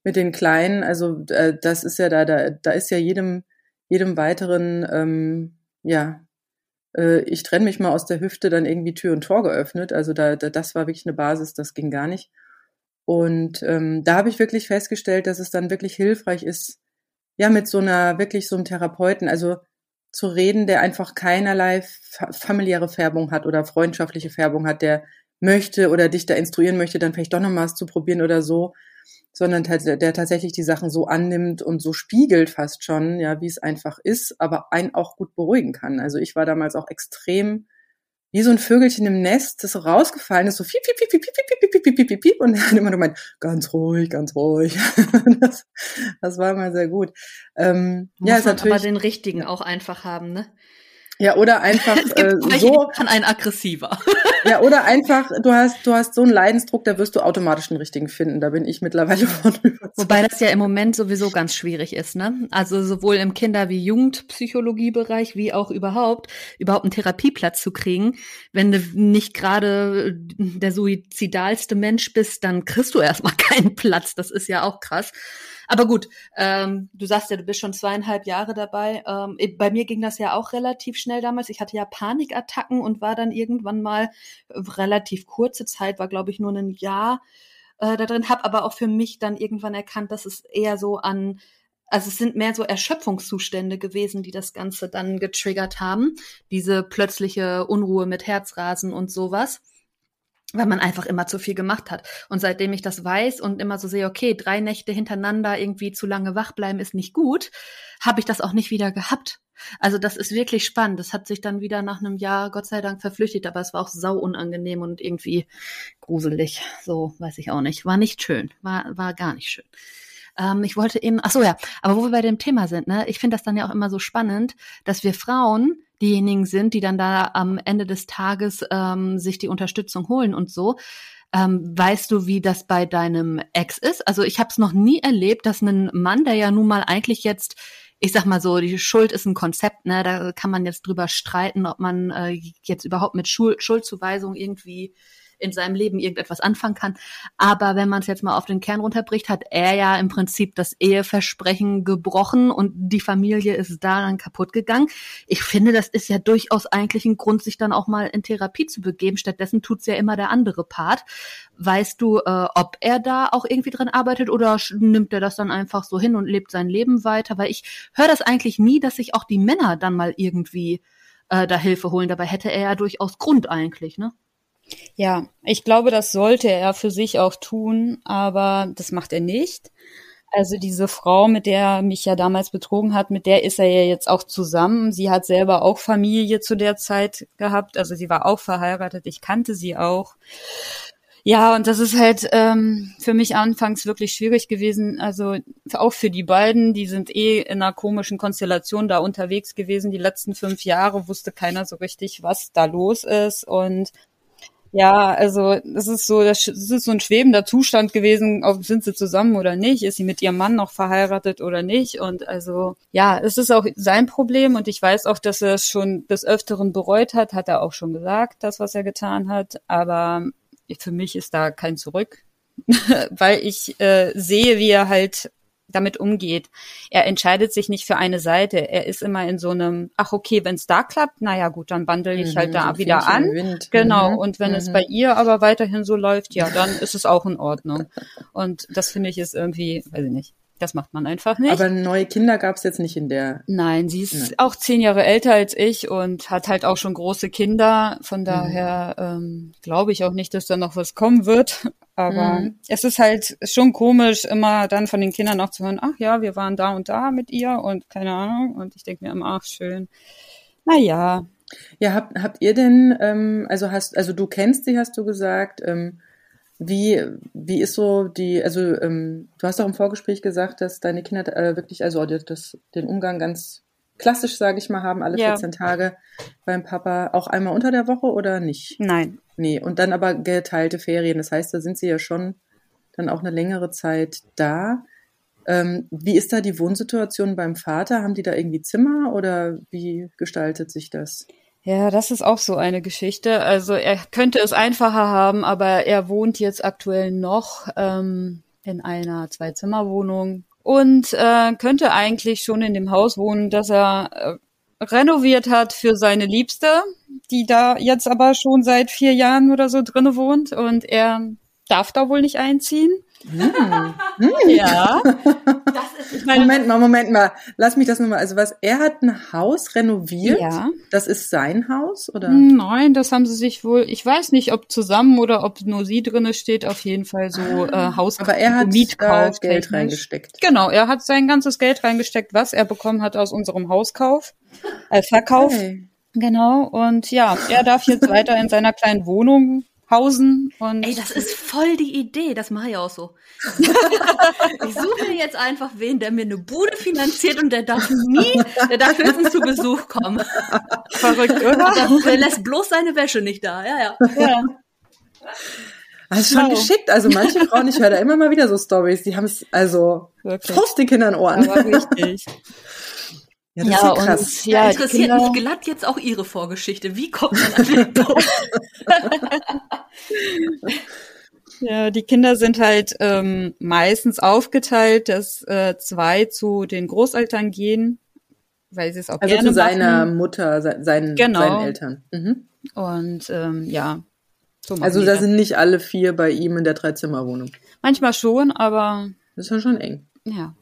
mit den Kleinen. Also äh, das ist ja da da da ist ja jedem jedem weiteren ähm, ja äh, ich trenne mich mal aus der Hüfte dann irgendwie Tür und Tor geöffnet. Also da, da das war wirklich eine Basis, das ging gar nicht. Und ähm, da habe ich wirklich festgestellt, dass es dann wirklich hilfreich ist, ja mit so einer wirklich so einem Therapeuten. Also zu reden, der einfach keinerlei familiäre Färbung hat oder freundschaftliche Färbung hat, der möchte oder dich da instruieren möchte, dann vielleicht doch noch mal was zu probieren oder so, sondern der tatsächlich die Sachen so annimmt und so spiegelt fast schon, ja, wie es einfach ist, aber einen auch gut beruhigen kann. Also ich war damals auch extrem wie so ein Vögelchen im Nest, das so rausgefallen ist, so piep, piep, piep, piep, piep, piep, piep, piep, piep, piep, piep, und er hat immer nur gemeint, ganz ruhig, ganz ruhig. das, das war immer sehr gut. Ähm, Muss ja, ist natürlich, aber den richtigen auch einfach haben, ne? Ja, oder einfach äh, so kann ein aggressiver. ja, oder einfach du hast du hast so einen Leidensdruck, da wirst du automatisch einen richtigen finden. Da bin ich mittlerweile von überzeugt. Wobei das ja im Moment sowieso ganz schwierig ist, ne? Also sowohl im Kinder- wie Jugendpsychologiebereich wie auch überhaupt überhaupt einen Therapieplatz zu kriegen, wenn du nicht gerade der suizidalste Mensch bist, dann kriegst du erstmal keinen Platz. Das ist ja auch krass. Aber gut, ähm, du sagst ja, du bist schon zweieinhalb Jahre dabei. Ähm, bei mir ging das ja auch relativ schnell damals. Ich hatte ja Panikattacken und war dann irgendwann mal äh, relativ kurze Zeit, war glaube ich nur ein Jahr äh, da drin, habe aber auch für mich dann irgendwann erkannt, dass es eher so an also es sind mehr so Erschöpfungszustände gewesen, die das Ganze dann getriggert haben. Diese plötzliche Unruhe mit Herzrasen und sowas. Weil man einfach immer zu viel gemacht hat. Und seitdem ich das weiß und immer so sehe, okay, drei Nächte hintereinander irgendwie zu lange wach bleiben ist nicht gut, habe ich das auch nicht wieder gehabt. Also das ist wirklich spannend. Das hat sich dann wieder nach einem Jahr Gott sei Dank verflüchtigt, aber es war auch sau unangenehm und irgendwie gruselig. So weiß ich auch nicht. War nicht schön. War war gar nicht schön. Ähm, ich wollte eben, ach so ja, aber wo wir bei dem Thema sind, ne, ich finde das dann ja auch immer so spannend, dass wir Frauen diejenigen sind, die dann da am Ende des Tages ähm, sich die Unterstützung holen und so. Ähm, weißt du, wie das bei deinem Ex ist? Also ich habe es noch nie erlebt, dass ein Mann, der ja nun mal eigentlich jetzt, ich sag mal so, die Schuld ist ein Konzept, ne? Da kann man jetzt drüber streiten, ob man äh, jetzt überhaupt mit Schuld, Schuldzuweisung irgendwie in seinem Leben irgendetwas anfangen kann. Aber wenn man es jetzt mal auf den Kern runterbricht, hat er ja im Prinzip das Eheversprechen gebrochen und die Familie ist daran kaputt gegangen. Ich finde, das ist ja durchaus eigentlich ein Grund, sich dann auch mal in Therapie zu begeben. Stattdessen tut's ja immer der andere Part. Weißt du, äh, ob er da auch irgendwie dran arbeitet oder nimmt er das dann einfach so hin und lebt sein Leben weiter? Weil ich höre das eigentlich nie, dass sich auch die Männer dann mal irgendwie äh, da Hilfe holen. Dabei hätte er ja durchaus Grund eigentlich, ne? Ja, ich glaube, das sollte er für sich auch tun, aber das macht er nicht. Also diese Frau, mit der er mich ja damals betrogen hat, mit der ist er ja jetzt auch zusammen. Sie hat selber auch Familie zu der Zeit gehabt. Also sie war auch verheiratet. Ich kannte sie auch. Ja, und das ist halt ähm, für mich anfangs wirklich schwierig gewesen. Also auch für die beiden, die sind eh in einer komischen Konstellation da unterwegs gewesen. Die letzten fünf Jahre wusste keiner so richtig, was da los ist. Und ja, also das ist so, das ist so ein schwebender Zustand gewesen, ob sind sie zusammen oder nicht, ist sie mit ihrem Mann noch verheiratet oder nicht. Und also ja, es ist auch sein Problem und ich weiß auch, dass er es schon des Öfteren bereut hat, hat er auch schon gesagt, das, was er getan hat. Aber für mich ist da kein Zurück, weil ich äh, sehe, wie er halt damit umgeht. Er entscheidet sich nicht für eine Seite. Er ist immer in so einem, ach okay, wenn es da klappt, naja gut, dann bandel ich halt mhm, halt da wieder an. Genau. Mhm. Und wenn mhm. es bei ihr aber weiterhin so läuft, ja, dann ist es auch in Ordnung. Und das finde ich ist irgendwie, weiß ich nicht. Das macht man einfach nicht. Aber neue Kinder gab es jetzt nicht in der. Nein, sie ist Nein. auch zehn Jahre älter als ich und hat halt auch schon große Kinder. Von daher mhm. ähm, glaube ich auch nicht, dass da noch was kommen wird. Aber mhm. es ist halt schon komisch, immer dann von den Kindern auch zu hören, ach ja, wir waren da und da mit ihr und keine Ahnung. Und ich denke mir immer, ach schön. Naja. Ja, habt, habt ihr denn, ähm, also hast, also du kennst sie, hast du gesagt, ähm, wie, wie ist so die, also ähm, du hast auch im Vorgespräch gesagt, dass deine Kinder äh, wirklich, also das, den Umgang ganz klassisch, sage ich mal, haben, alle ja. 14 Tage beim Papa, auch einmal unter der Woche oder nicht? Nein. Nee, und dann aber geteilte Ferien. Das heißt, da sind sie ja schon dann auch eine längere Zeit da. Ähm, wie ist da die Wohnsituation beim Vater? Haben die da irgendwie Zimmer oder wie gestaltet sich das? Ja, das ist auch so eine Geschichte. Also er könnte es einfacher haben, aber er wohnt jetzt aktuell noch ähm, in einer Zwei-Zimmer-Wohnung und äh, könnte eigentlich schon in dem Haus wohnen, das er äh, renoviert hat für seine Liebste, die da jetzt aber schon seit vier Jahren oder so drinne wohnt und er darf da wohl nicht einziehen. Hm. Ja. Moment mal, Moment mal. Lass mich das nochmal. Also was, er hat ein Haus renoviert? Ja. Das ist sein Haus, oder? Nein, das haben sie sich wohl, ich weiß nicht, ob zusammen oder ob nur sie drinne steht, auf jeden Fall so äh, Haus Aber er hat Mietkauf, Geld technisch. reingesteckt. Genau, er hat sein ganzes Geld reingesteckt, was er bekommen hat aus unserem Hauskauf, äh, Verkauf. Okay. Genau, und ja, er darf jetzt weiter in seiner kleinen Wohnung hausen und. Ey, das ist voll die Idee. Das mache ich auch so. ich suche mir jetzt einfach wen, der mir eine Bude finanziert und der darf nie, der darf höchstens zu Besuch kommen. Verrückt, oder? Der, der lässt bloß seine Wäsche nicht da. Ja, ja. ja. Das ist schon wow. geschickt. Also manche Frauen, ich höre da immer mal wieder so Stories, die haben es also Wirklich? Faust die Kinder in Ohren. Aber richtig. Ja, das ja, ist ja krass. Und, ja, interessiert Kinder... mich glatt jetzt auch Ihre Vorgeschichte. Wie kommt man an den Punkt? ja, die Kinder sind halt ähm, meistens aufgeteilt, dass äh, zwei zu den Großeltern gehen, weil sie es auch also gerne zu seiner machen. Mutter, se seinen, genau. seinen Eltern. Mhm. Und ähm, ja. So also da sind nicht alle vier bei ihm in der Dreizimmerwohnung. Manchmal schon, aber das ist ja schon eng. Ja.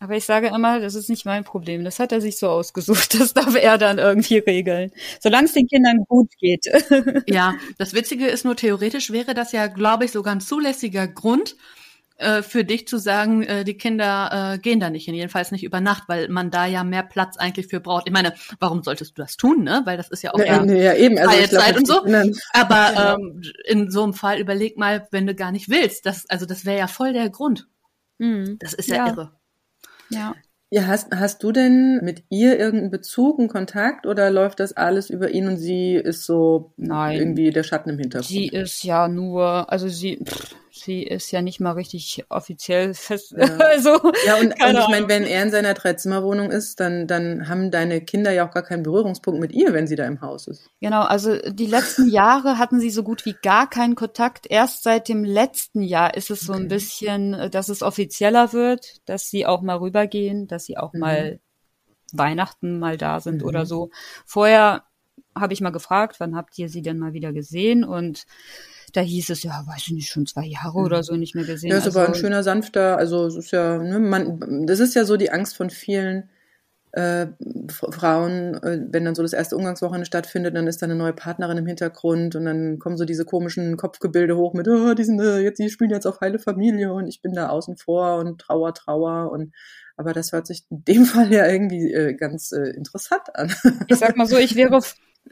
Aber ich sage immer, das ist nicht mein Problem. Das hat er sich so ausgesucht. Das darf er dann irgendwie regeln. Solange es den Kindern gut geht. Ja, das Witzige ist nur, theoretisch wäre das ja, glaube ich, sogar ein zulässiger Grund, äh, für dich zu sagen, äh, die Kinder äh, gehen da nicht hin, jedenfalls nicht über Nacht, weil man da ja mehr Platz eigentlich für braucht. Ich meine, warum solltest du das tun, ne? Weil das ist ja auch ja, nee, ja eben, also freie Zeit und so. Aber genau. ähm, in so einem Fall überleg mal, wenn du gar nicht willst, das, also das wäre ja voll der Grund. Mhm. Das ist ja, ja irre. Ja. Ja, hast, hast du denn mit ihr irgendeinen Bezug, einen Kontakt oder läuft das alles über ihn und sie ist so Nein. irgendwie der Schatten im Hintergrund? Sie ist ja nur, also sie, pff, sie ist ja nicht mal richtig offiziell fest. Ja, also, ja und, und ich meine, wenn er in seiner Dreizimmerwohnung ist, dann, dann haben deine Kinder ja auch gar keinen Berührungspunkt mit ihr, wenn sie da im Haus ist. Genau, also die letzten Jahre hatten sie so gut wie gar keinen Kontakt. Erst seit dem letzten Jahr ist es so okay. ein bisschen, dass es offizieller wird, dass sie auch mal rübergehen, dass sie auch mhm. mal Weihnachten mal da sind mhm. oder so. Vorher habe ich mal gefragt, wann habt ihr sie denn mal wieder gesehen? Und da hieß es ja, weiß ich nicht, schon zwei Jahre oder so nicht mehr gesehen. Ja, ist also, aber ein schöner, sanfter, also es ist ja, ne, man, das ist ja so die Angst von vielen äh, Frauen, äh, wenn dann so das erste Umgangswochenende stattfindet, dann ist da eine neue Partnerin im Hintergrund und dann kommen so diese komischen Kopfgebilde hoch mit, oh, die sind äh, jetzt, die spielen jetzt auf heile Familie und ich bin da außen vor und Trauer, Trauer und aber das hört sich in dem Fall ja irgendwie äh, ganz interessant an. Ich sag mal so, ich wäre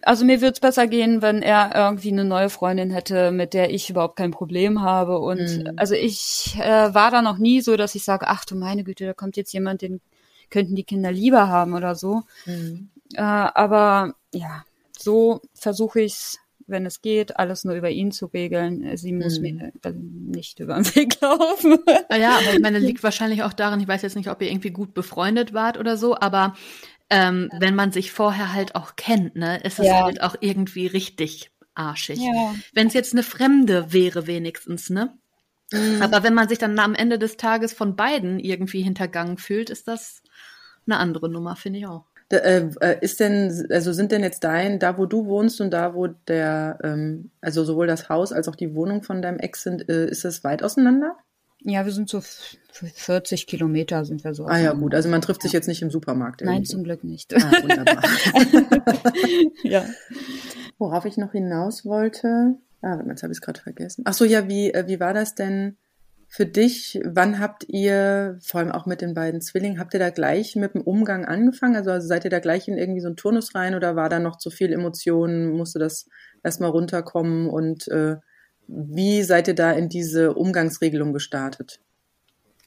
also mir würde es besser gehen, wenn er irgendwie eine neue Freundin hätte, mit der ich überhaupt kein Problem habe. Und mhm. also ich äh, war da noch nie so, dass ich sage, ach du meine Güte, da kommt jetzt jemand, den könnten die Kinder lieber haben oder so. Mhm. Äh, aber ja, so versuche ich es, wenn es geht, alles nur über ihn zu regeln. Sie muss mhm. mir nicht über den Weg laufen. Ja, aber ich meine, liegt wahrscheinlich auch daran, ich weiß jetzt nicht, ob ihr irgendwie gut befreundet wart oder so, aber ähm, wenn man sich vorher halt auch kennt, ne, ist es ja. halt auch irgendwie richtig arschig. Ja. Wenn es jetzt eine Fremde wäre, wenigstens, ne? Mhm. Aber wenn man sich dann am Ende des Tages von beiden irgendwie hintergangen fühlt, ist das eine andere Nummer, finde ich auch. Da, äh, äh, ist denn, also sind denn jetzt dein, da wo du wohnst und da wo der, ähm, also sowohl das Haus als auch die Wohnung von deinem Ex sind, äh, ist das weit auseinander? Ja, wir sind so 40 Kilometer sind wir so. Ah ja, gut. Also man trifft sich jetzt nicht im Supermarkt. Irgendwie. Nein, zum Glück nicht. Ah, wunderbar. ja. Worauf ich noch hinaus wollte. Ah, jetzt habe ich es gerade vergessen. Ach so, ja, wie, äh, wie war das denn für dich? Wann habt ihr, vor allem auch mit den beiden Zwillingen, habt ihr da gleich mit dem Umgang angefangen? Also, also seid ihr da gleich in irgendwie so einen Turnus rein oder war da noch zu viel Emotionen? Musste das erstmal runterkommen und äh, wie seid ihr da in diese Umgangsregelung gestartet?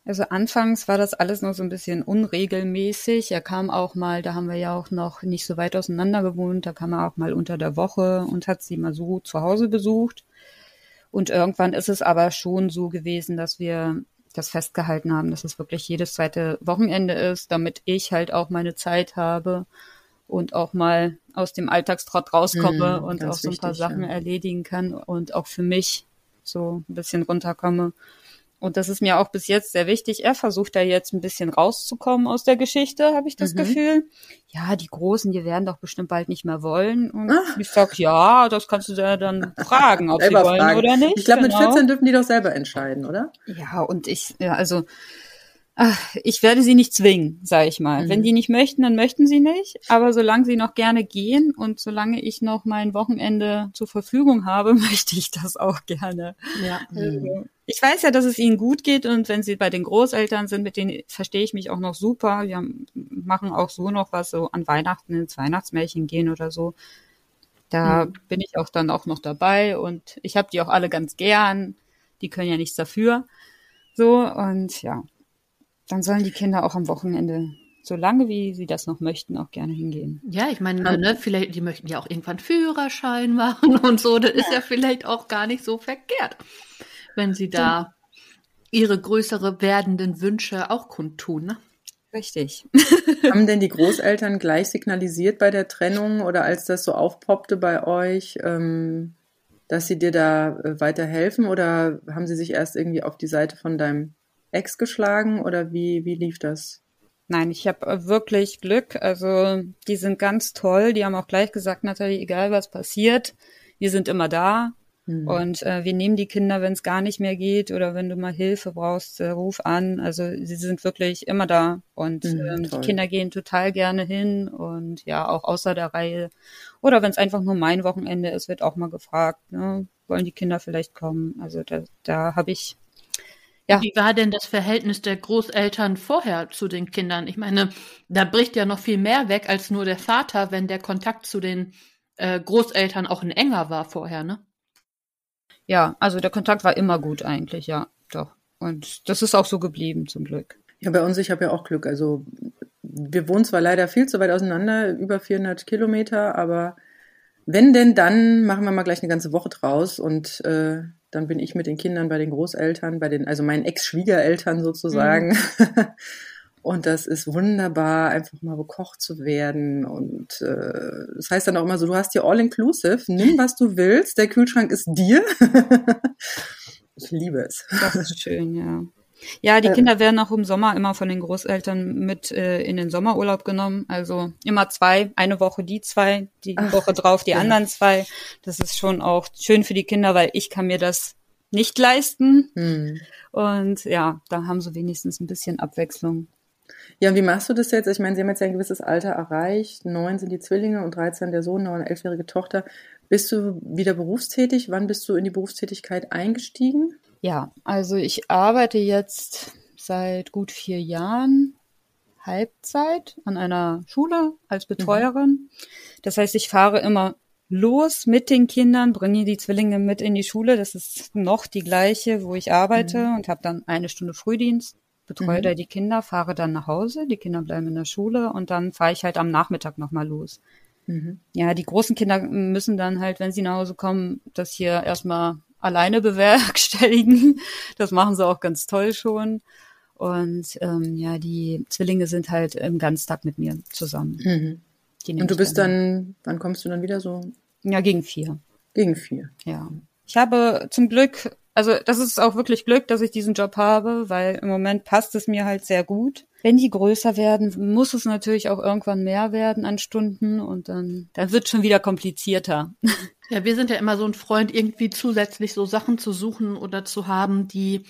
Also anfangs war das alles noch so ein bisschen unregelmäßig. Er kam auch mal, da haben wir ja auch noch nicht so weit auseinander gewohnt, da kam er auch mal unter der Woche und hat sie mal so zu Hause besucht. Und irgendwann ist es aber schon so gewesen, dass wir das festgehalten haben, dass es wirklich jedes zweite Wochenende ist, damit ich halt auch meine Zeit habe und auch mal aus dem Alltagstrott rauskomme hm, und auch so ein paar wichtig, Sachen ja. erledigen kann und auch für mich so ein bisschen runterkomme. Und das ist mir auch bis jetzt sehr wichtig. Er versucht da jetzt ein bisschen rauszukommen aus der Geschichte, habe ich das mhm. Gefühl. Ja, die Großen, die werden doch bestimmt bald nicht mehr wollen. Und Ach. ich sag, ja, das kannst du da dann fragen, ob sie wollen fragen. oder nicht. Ich glaube, genau. mit 14 dürfen die doch selber entscheiden, oder? Ja, und ich, ja, also ich werde sie nicht zwingen, sage ich mal. Mhm. Wenn die nicht möchten, dann möchten sie nicht. Aber solange sie noch gerne gehen und solange ich noch mein Wochenende zur Verfügung habe, möchte ich das auch gerne. Ja. Mhm. ich weiß ja, dass es ihnen gut geht und wenn sie bei den Großeltern sind, mit denen verstehe ich mich auch noch super. Wir machen auch so noch was, so an Weihnachten ins Weihnachtsmärchen gehen oder so. Da mhm. bin ich auch dann auch noch dabei und ich habe die auch alle ganz gern. Die können ja nichts dafür. So und ja, dann sollen die Kinder auch am Wochenende, so lange wie sie das noch möchten, auch gerne hingehen. Ja, ich meine, ne, vielleicht, die möchten ja auch irgendwann Führerschein machen und so. Das ist ja vielleicht auch gar nicht so verkehrt, wenn sie da ihre größere werdenden Wünsche auch kundtun, ne? Richtig. Haben denn die Großeltern gleich signalisiert bei der Trennung oder als das so aufpoppte bei euch, ähm, dass sie dir da äh, weiterhelfen oder haben sie sich erst irgendwie auf die Seite von deinem Ex geschlagen oder wie, wie lief das? Nein, ich habe äh, wirklich Glück. Also die sind ganz toll. Die haben auch gleich gesagt, Nathalie, egal was passiert, wir sind immer da. Mhm. Und äh, wir nehmen die Kinder, wenn es gar nicht mehr geht oder wenn du mal Hilfe brauchst, äh, ruf an. Also sie sind wirklich immer da und mhm, ähm, die Kinder gehen total gerne hin und ja, auch außer der Reihe. Oder wenn es einfach nur mein Wochenende ist, wird auch mal gefragt, ne, wollen die Kinder vielleicht kommen? Also da, da habe ich ja. Wie war denn das Verhältnis der Großeltern vorher zu den Kindern? Ich meine, da bricht ja noch viel mehr weg als nur der Vater, wenn der Kontakt zu den äh, Großeltern auch ein enger war vorher, ne? Ja, also der Kontakt war immer gut eigentlich, ja, doch. Und das ist auch so geblieben, zum Glück. Ja, bei uns, ich habe ja auch Glück. Also wir wohnen zwar leider viel zu weit auseinander, über 400 Kilometer, aber wenn denn, dann machen wir mal gleich eine ganze Woche draus und äh, dann bin ich mit den Kindern bei den Großeltern, bei den, also meinen Ex-Schwiegereltern sozusagen. Mhm. Und das ist wunderbar, einfach mal bekocht zu werden. Und äh, das heißt dann auch immer so, du hast hier all-inclusive, nimm, was du willst, der Kühlschrank ist dir. ich liebe es. Das ist schön, ja. Ja, die Kinder werden auch im Sommer immer von den Großeltern mit äh, in den Sommerurlaub genommen. Also immer zwei, eine Woche die zwei, die Ach, Woche drauf die ja. anderen zwei. Das ist schon auch schön für die Kinder, weil ich kann mir das nicht leisten. Hm. Und ja, da haben sie wenigstens ein bisschen Abwechslung. Ja, und wie machst du das jetzt? Ich meine, Sie haben jetzt ja ein gewisses Alter erreicht. Neun sind die Zwillinge und 13 der Sohn, noch eine elfjährige Tochter. Bist du wieder berufstätig? Wann bist du in die Berufstätigkeit eingestiegen? Ja, also ich arbeite jetzt seit gut vier Jahren Halbzeit an einer Schule als mhm. Betreuerin. Mhm. Das heißt, ich fahre immer los mit den Kindern, bringe die Zwillinge mit in die Schule. Das ist noch die gleiche, wo ich arbeite mhm. und habe dann eine Stunde Frühdienst, betreue mhm. da die Kinder, fahre dann nach Hause, die Kinder bleiben in der Schule und dann fahre ich halt am Nachmittag nochmal los. Mhm. Ja, die großen Kinder müssen dann halt, wenn sie nach Hause kommen, das hier erstmal alleine bewerkstelligen. Das machen sie auch ganz toll schon. Und ähm, ja, die Zwillinge sind halt im Ganztag mit mir zusammen. Mhm. Und du bist dann, dann, wann kommst du dann wieder so? Ja, gegen vier. Gegen vier. Ja. Ich habe zum Glück, also das ist auch wirklich Glück, dass ich diesen Job habe, weil im Moment passt es mir halt sehr gut. Wenn die größer werden, muss es natürlich auch irgendwann mehr werden an Stunden und dann, dann wird schon wieder komplizierter. Ja, wir sind ja immer so ein Freund, irgendwie zusätzlich so Sachen zu suchen oder zu haben, die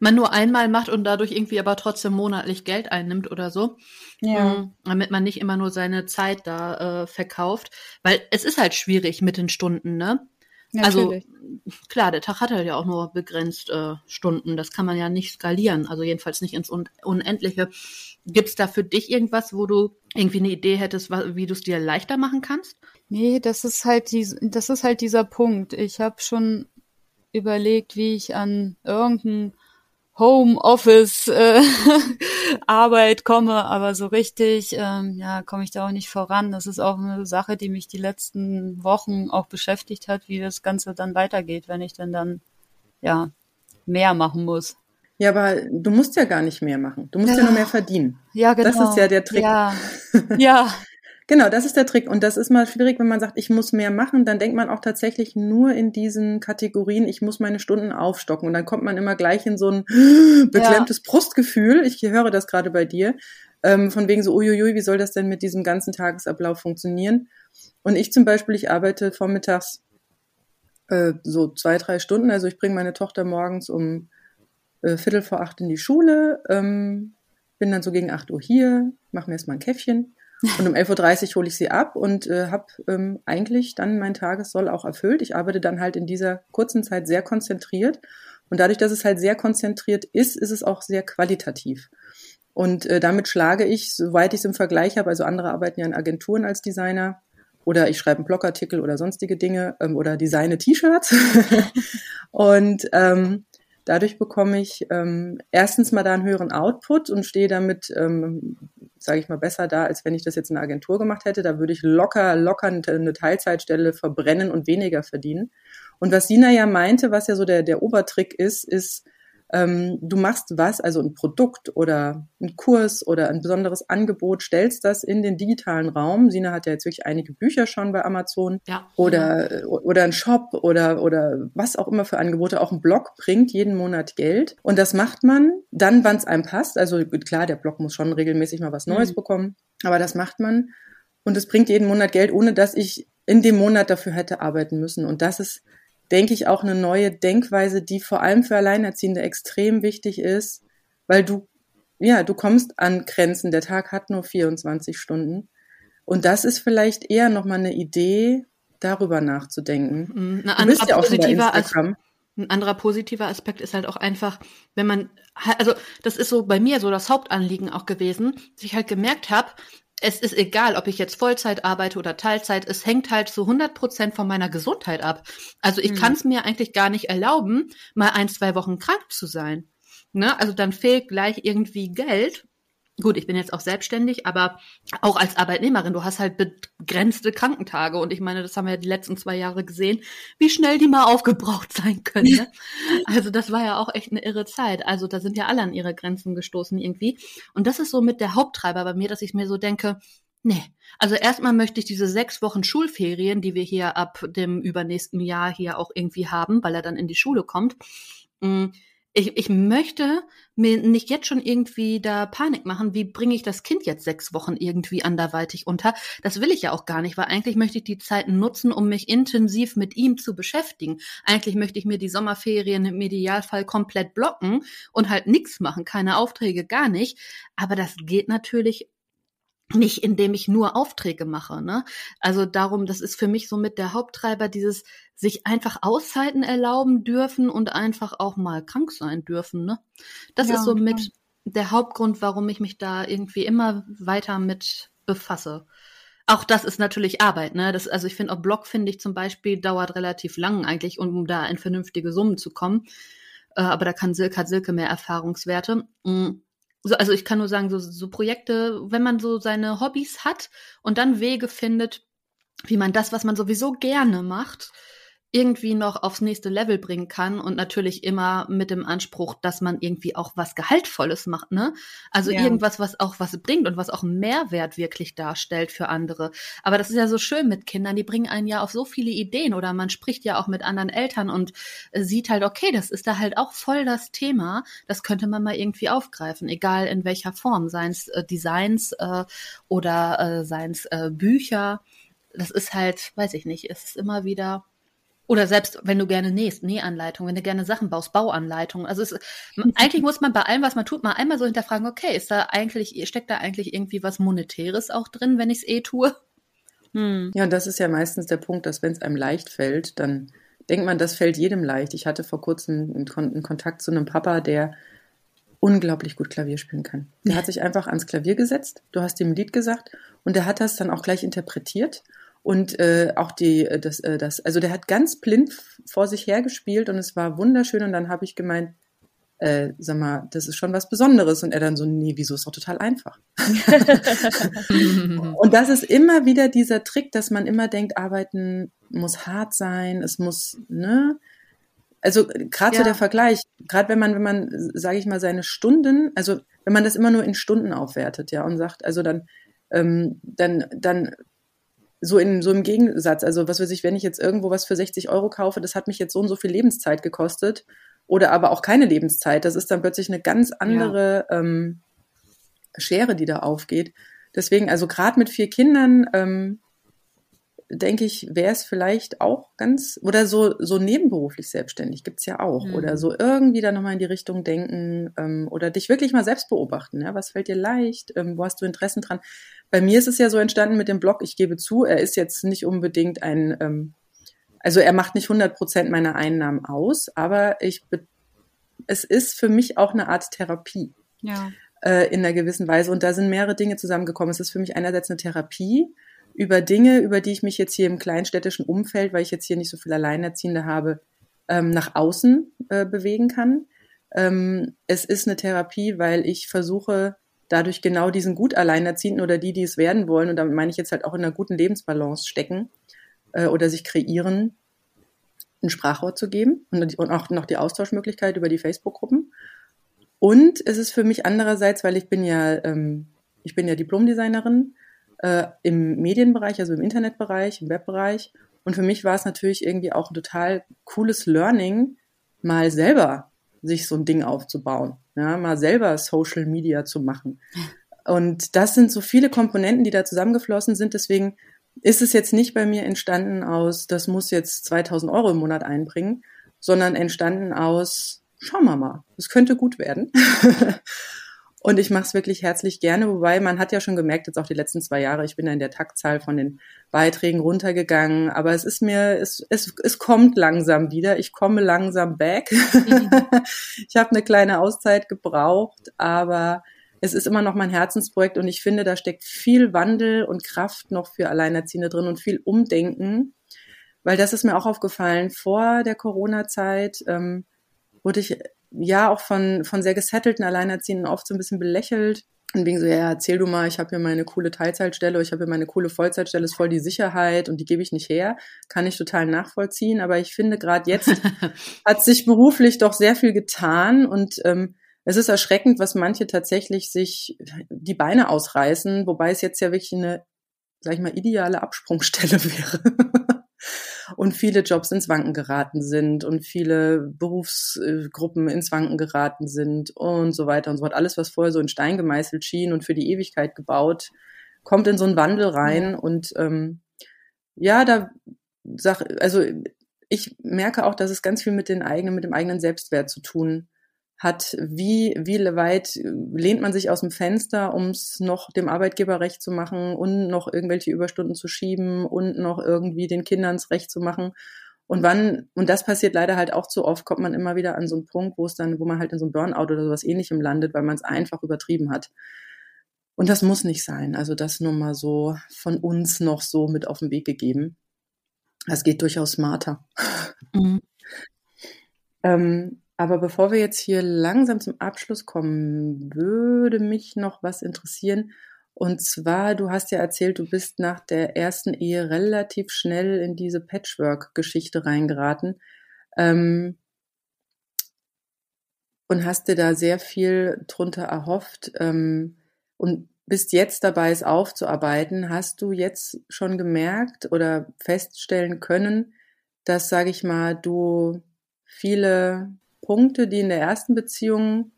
man nur einmal macht und dadurch irgendwie aber trotzdem monatlich Geld einnimmt oder so. Ja. Mhm, damit man nicht immer nur seine Zeit da äh, verkauft. Weil es ist halt schwierig mit den Stunden, ne? Natürlich. Also klar, der Tag hat halt ja auch nur begrenzt äh, Stunden. Das kann man ja nicht skalieren, also jedenfalls nicht ins Un Unendliche. Gibt's da für dich irgendwas, wo du irgendwie eine Idee hättest, wie du es dir leichter machen kannst? Nee, das ist halt die, das ist halt dieser Punkt. Ich habe schon überlegt, wie ich an irgendein Homeoffice äh, Arbeit komme, aber so richtig, ähm, ja, komme ich da auch nicht voran. Das ist auch eine Sache, die mich die letzten Wochen auch beschäftigt hat, wie das Ganze dann weitergeht, wenn ich dann dann ja mehr machen muss. Ja, aber du musst ja gar nicht mehr machen. Du musst ja, ja nur mehr verdienen. Ja, genau. Das ist ja der Trick. Ja. ja. Genau, das ist der Trick. Und das ist mal schwierig, wenn man sagt, ich muss mehr machen, dann denkt man auch tatsächlich nur in diesen Kategorien, ich muss meine Stunden aufstocken. Und dann kommt man immer gleich in so ein beklemmtes ja. Brustgefühl. Ich höre das gerade bei dir. Ähm, von wegen so, uiuiui, wie soll das denn mit diesem ganzen Tagesablauf funktionieren? Und ich zum Beispiel, ich arbeite vormittags äh, so zwei, drei Stunden. Also ich bringe meine Tochter morgens um äh, Viertel vor acht in die Schule, ähm, bin dann so gegen acht Uhr hier, mache mir erstmal ein Käffchen und um 11.30 Uhr hole ich sie ab und äh, habe ähm, eigentlich dann mein Tagessoll auch erfüllt. Ich arbeite dann halt in dieser kurzen Zeit sehr konzentriert. Und dadurch, dass es halt sehr konzentriert ist, ist es auch sehr qualitativ. Und äh, damit schlage ich, soweit ich es im Vergleich habe, also andere arbeiten ja in Agenturen als Designer oder ich schreibe einen Blogartikel oder sonstige Dinge ähm, oder designe T-Shirts. und ähm, dadurch bekomme ich ähm, erstens mal da einen höheren Output und stehe damit ähm, sage ich mal, besser da, als wenn ich das jetzt in einer Agentur gemacht hätte. Da würde ich locker, locker eine Teilzeitstelle verbrennen und weniger verdienen. Und was Sina ja meinte, was ja so der, der Obertrick ist, ist, ähm, du machst was, also ein Produkt oder ein Kurs oder ein besonderes Angebot, stellst das in den digitalen Raum. Sina hat ja jetzt wirklich einige Bücher schon bei Amazon ja. oder, oder ein Shop oder, oder was auch immer für Angebote. Auch ein Blog bringt jeden Monat Geld. Und das macht man dann, wann es einem passt. Also klar, der Blog muss schon regelmäßig mal was Neues mhm. bekommen, aber das macht man. Und es bringt jeden Monat Geld, ohne dass ich in dem Monat dafür hätte arbeiten müssen. Und das ist denke ich, auch eine neue Denkweise, die vor allem für Alleinerziehende extrem wichtig ist, weil du, ja, du kommst an Grenzen. Der Tag hat nur 24 Stunden. Und das ist vielleicht eher nochmal eine Idee, darüber nachzudenken. Mhm. Eine du bist ja auch schon bei Instagram. Ein anderer positiver Aspekt ist halt auch einfach, wenn man, also das ist so bei mir so das Hauptanliegen auch gewesen, dass ich halt gemerkt habe, es ist egal, ob ich jetzt Vollzeit arbeite oder Teilzeit, es hängt halt zu 100 Prozent von meiner Gesundheit ab. Also ich mhm. kann es mir eigentlich gar nicht erlauben, mal ein, zwei Wochen krank zu sein. Ne? Also dann fehlt gleich irgendwie Geld Gut, ich bin jetzt auch selbstständig, aber auch als Arbeitnehmerin, du hast halt begrenzte Krankentage. Und ich meine, das haben wir ja die letzten zwei Jahre gesehen, wie schnell die mal aufgebraucht sein können. Ne? Also das war ja auch echt eine irre Zeit. Also da sind ja alle an ihre Grenzen gestoßen irgendwie. Und das ist so mit der Haupttreiber bei mir, dass ich mir so denke, Nee, also erstmal möchte ich diese sechs Wochen Schulferien, die wir hier ab dem übernächsten Jahr hier auch irgendwie haben, weil er dann in die Schule kommt, mm, ich, ich möchte mir nicht jetzt schon irgendwie da Panik machen, wie bringe ich das Kind jetzt sechs Wochen irgendwie anderweitig unter. Das will ich ja auch gar nicht, weil eigentlich möchte ich die Zeit nutzen, um mich intensiv mit ihm zu beschäftigen. Eigentlich möchte ich mir die Sommerferien im Idealfall komplett blocken und halt nichts machen, keine Aufträge, gar nicht. Aber das geht natürlich nicht indem ich nur Aufträge mache. Ne? Also darum, das ist für mich so mit der Haupttreiber dieses sich einfach Auszeiten erlauben dürfen und einfach auch mal krank sein dürfen. Ne? Das ja, ist so mit der Hauptgrund, warum ich mich da irgendwie immer weiter mit befasse. Auch das ist natürlich Arbeit, ne? Das, also ich finde auch Blog finde ich zum Beispiel dauert relativ lang eigentlich, um da in vernünftige Summen zu kommen. Äh, aber da kann Silke hat Silke mehr Erfahrungswerte. Mhm so, also ich kann nur sagen, so, so Projekte, wenn man so seine Hobbys hat und dann Wege findet, wie man das, was man sowieso gerne macht, irgendwie noch aufs nächste Level bringen kann und natürlich immer mit dem Anspruch, dass man irgendwie auch was Gehaltvolles macht, ne? Also ja. irgendwas, was auch was bringt und was auch einen Mehrwert wirklich darstellt für andere. Aber das ist ja so schön mit Kindern, die bringen einen ja auf so viele Ideen oder man spricht ja auch mit anderen Eltern und äh, sieht halt, okay, das ist da halt auch voll das Thema, das könnte man mal irgendwie aufgreifen, egal in welcher Form, seien es äh, Designs äh, oder äh, seien es äh, Bücher. Das ist halt, weiß ich nicht, es ist immer wieder oder selbst wenn du gerne nähst, Nähanleitung, wenn du gerne Sachen baust, Bauanleitung. Also es, eigentlich muss man bei allem, was man tut, mal einmal so hinterfragen, okay, ist da eigentlich, steckt da eigentlich irgendwie was Monetäres auch drin, wenn ich es eh tue? Hm. Ja, und das ist ja meistens der Punkt, dass wenn es einem leicht fällt, dann denkt man, das fällt jedem leicht. Ich hatte vor kurzem einen, einen Kontakt zu einem Papa, der unglaublich gut Klavier spielen kann. Der hat sich einfach ans Klavier gesetzt, du hast ihm ein Lied gesagt und der hat das dann auch gleich interpretiert und äh, auch die, äh, das, äh, das, also der hat ganz blind vor sich hergespielt und es war wunderschön. Und dann habe ich gemeint, äh, sag mal, das ist schon was Besonderes. Und er dann so, nee, wieso ist doch total einfach. und das ist immer wieder dieser Trick, dass man immer denkt, arbeiten muss hart sein, es muss, ne? Also gerade ja. so der Vergleich, gerade wenn man, wenn man, sage ich mal, seine Stunden, also wenn man das immer nur in Stunden aufwertet, ja, und sagt, also dann, ähm, dann, dann so in so im Gegensatz, also was weiß ich, wenn ich jetzt irgendwo was für 60 Euro kaufe, das hat mich jetzt so und so viel Lebenszeit gekostet oder aber auch keine Lebenszeit, das ist dann plötzlich eine ganz andere ja. ähm, Schere, die da aufgeht. Deswegen, also gerade mit vier Kindern, ähm, denke ich, wäre es vielleicht auch ganz, oder so, so nebenberuflich selbstständig gibt's ja auch. Mhm. Oder so irgendwie da nochmal in die Richtung denken ähm, oder dich wirklich mal selbst beobachten. Ja? Was fällt dir leicht? Ähm, wo hast du Interessen dran? Bei mir ist es ja so entstanden mit dem Blog, ich gebe zu, er ist jetzt nicht unbedingt ein, ähm, also er macht nicht 100 Prozent meiner Einnahmen aus, aber ich, es ist für mich auch eine Art Therapie. Ja. Äh, in einer gewissen Weise. Und da sind mehrere Dinge zusammengekommen. Es ist für mich einerseits eine Therapie, über Dinge, über die ich mich jetzt hier im kleinstädtischen Umfeld, weil ich jetzt hier nicht so viel Alleinerziehende habe, ähm, nach außen äh, bewegen kann. Ähm, es ist eine Therapie, weil ich versuche, dadurch genau diesen gut Alleinerziehenden oder die, die es werden wollen, und damit meine ich jetzt halt auch in einer guten Lebensbalance stecken äh, oder sich kreieren, ein Sprachrohr zu geben und, und auch noch die Austauschmöglichkeit über die Facebook-Gruppen. Und es ist für mich andererseits, weil ich bin ja, ähm, ich bin ja Diplomdesignerin äh, im Medienbereich, also im Internetbereich, im Webbereich. Und für mich war es natürlich irgendwie auch ein total cooles Learning, mal selber sich so ein Ding aufzubauen, ja, mal selber Social Media zu machen. Und das sind so viele Komponenten, die da zusammengeflossen sind. Deswegen ist es jetzt nicht bei mir entstanden aus, das muss jetzt 2000 Euro im Monat einbringen, sondern entstanden aus, schauen wir mal, es könnte gut werden. Und ich mache es wirklich herzlich gerne, wobei man hat ja schon gemerkt, jetzt auch die letzten zwei Jahre, ich bin ja in der Taktzahl von den Beiträgen runtergegangen, aber es ist mir, es, es, es kommt langsam wieder, ich komme langsam back. Mhm. ich habe eine kleine Auszeit gebraucht, aber es ist immer noch mein Herzensprojekt und ich finde, da steckt viel Wandel und Kraft noch für Alleinerziehende drin und viel Umdenken, weil das ist mir auch aufgefallen vor der Corona-Zeit. Ähm, wurde ich ja auch von, von sehr gesettelten Alleinerziehenden oft so ein bisschen belächelt. Und wegen so, ja, erzähl du mal, ich habe hier meine coole Teilzeitstelle, ich habe hier meine coole Vollzeitstelle, ist voll die Sicherheit und die gebe ich nicht her. Kann ich total nachvollziehen. Aber ich finde, gerade jetzt hat sich beruflich doch sehr viel getan und ähm, es ist erschreckend, was manche tatsächlich sich die Beine ausreißen, wobei es jetzt ja wirklich eine, sag ich mal, ideale Absprungstelle wäre und viele Jobs ins Wanken geraten sind und viele Berufsgruppen ins Wanken geraten sind und so weiter und so fort. Alles, was vorher so in Stein gemeißelt schien und für die Ewigkeit gebaut, kommt in so einen Wandel rein und ähm, ja, da sag, also ich merke auch, dass es ganz viel mit den eigenen, mit dem eigenen Selbstwert zu tun hat, wie, wie weit lehnt man sich aus dem Fenster, um es noch dem Arbeitgeber recht zu machen und noch irgendwelche Überstunden zu schieben und noch irgendwie den Kindern es recht zu machen. Und wann, und das passiert leider halt auch zu oft, kommt man immer wieder an so einen Punkt, wo es dann, wo man halt in so einem Burnout oder sowas ähnlichem landet, weil man es einfach übertrieben hat. Und das muss nicht sein. Also das nur mal so von uns noch so mit auf den Weg gegeben. Das geht durchaus smarter. Mhm. ähm, aber bevor wir jetzt hier langsam zum Abschluss kommen, würde mich noch was interessieren. Und zwar, du hast ja erzählt, du bist nach der ersten Ehe relativ schnell in diese Patchwork-Geschichte reingeraten. Ähm, und hast dir da sehr viel drunter erhofft ähm, und bist jetzt dabei, es aufzuarbeiten. Hast du jetzt schon gemerkt oder feststellen können, dass, sage ich mal, du viele Punkte, die in der ersten Beziehung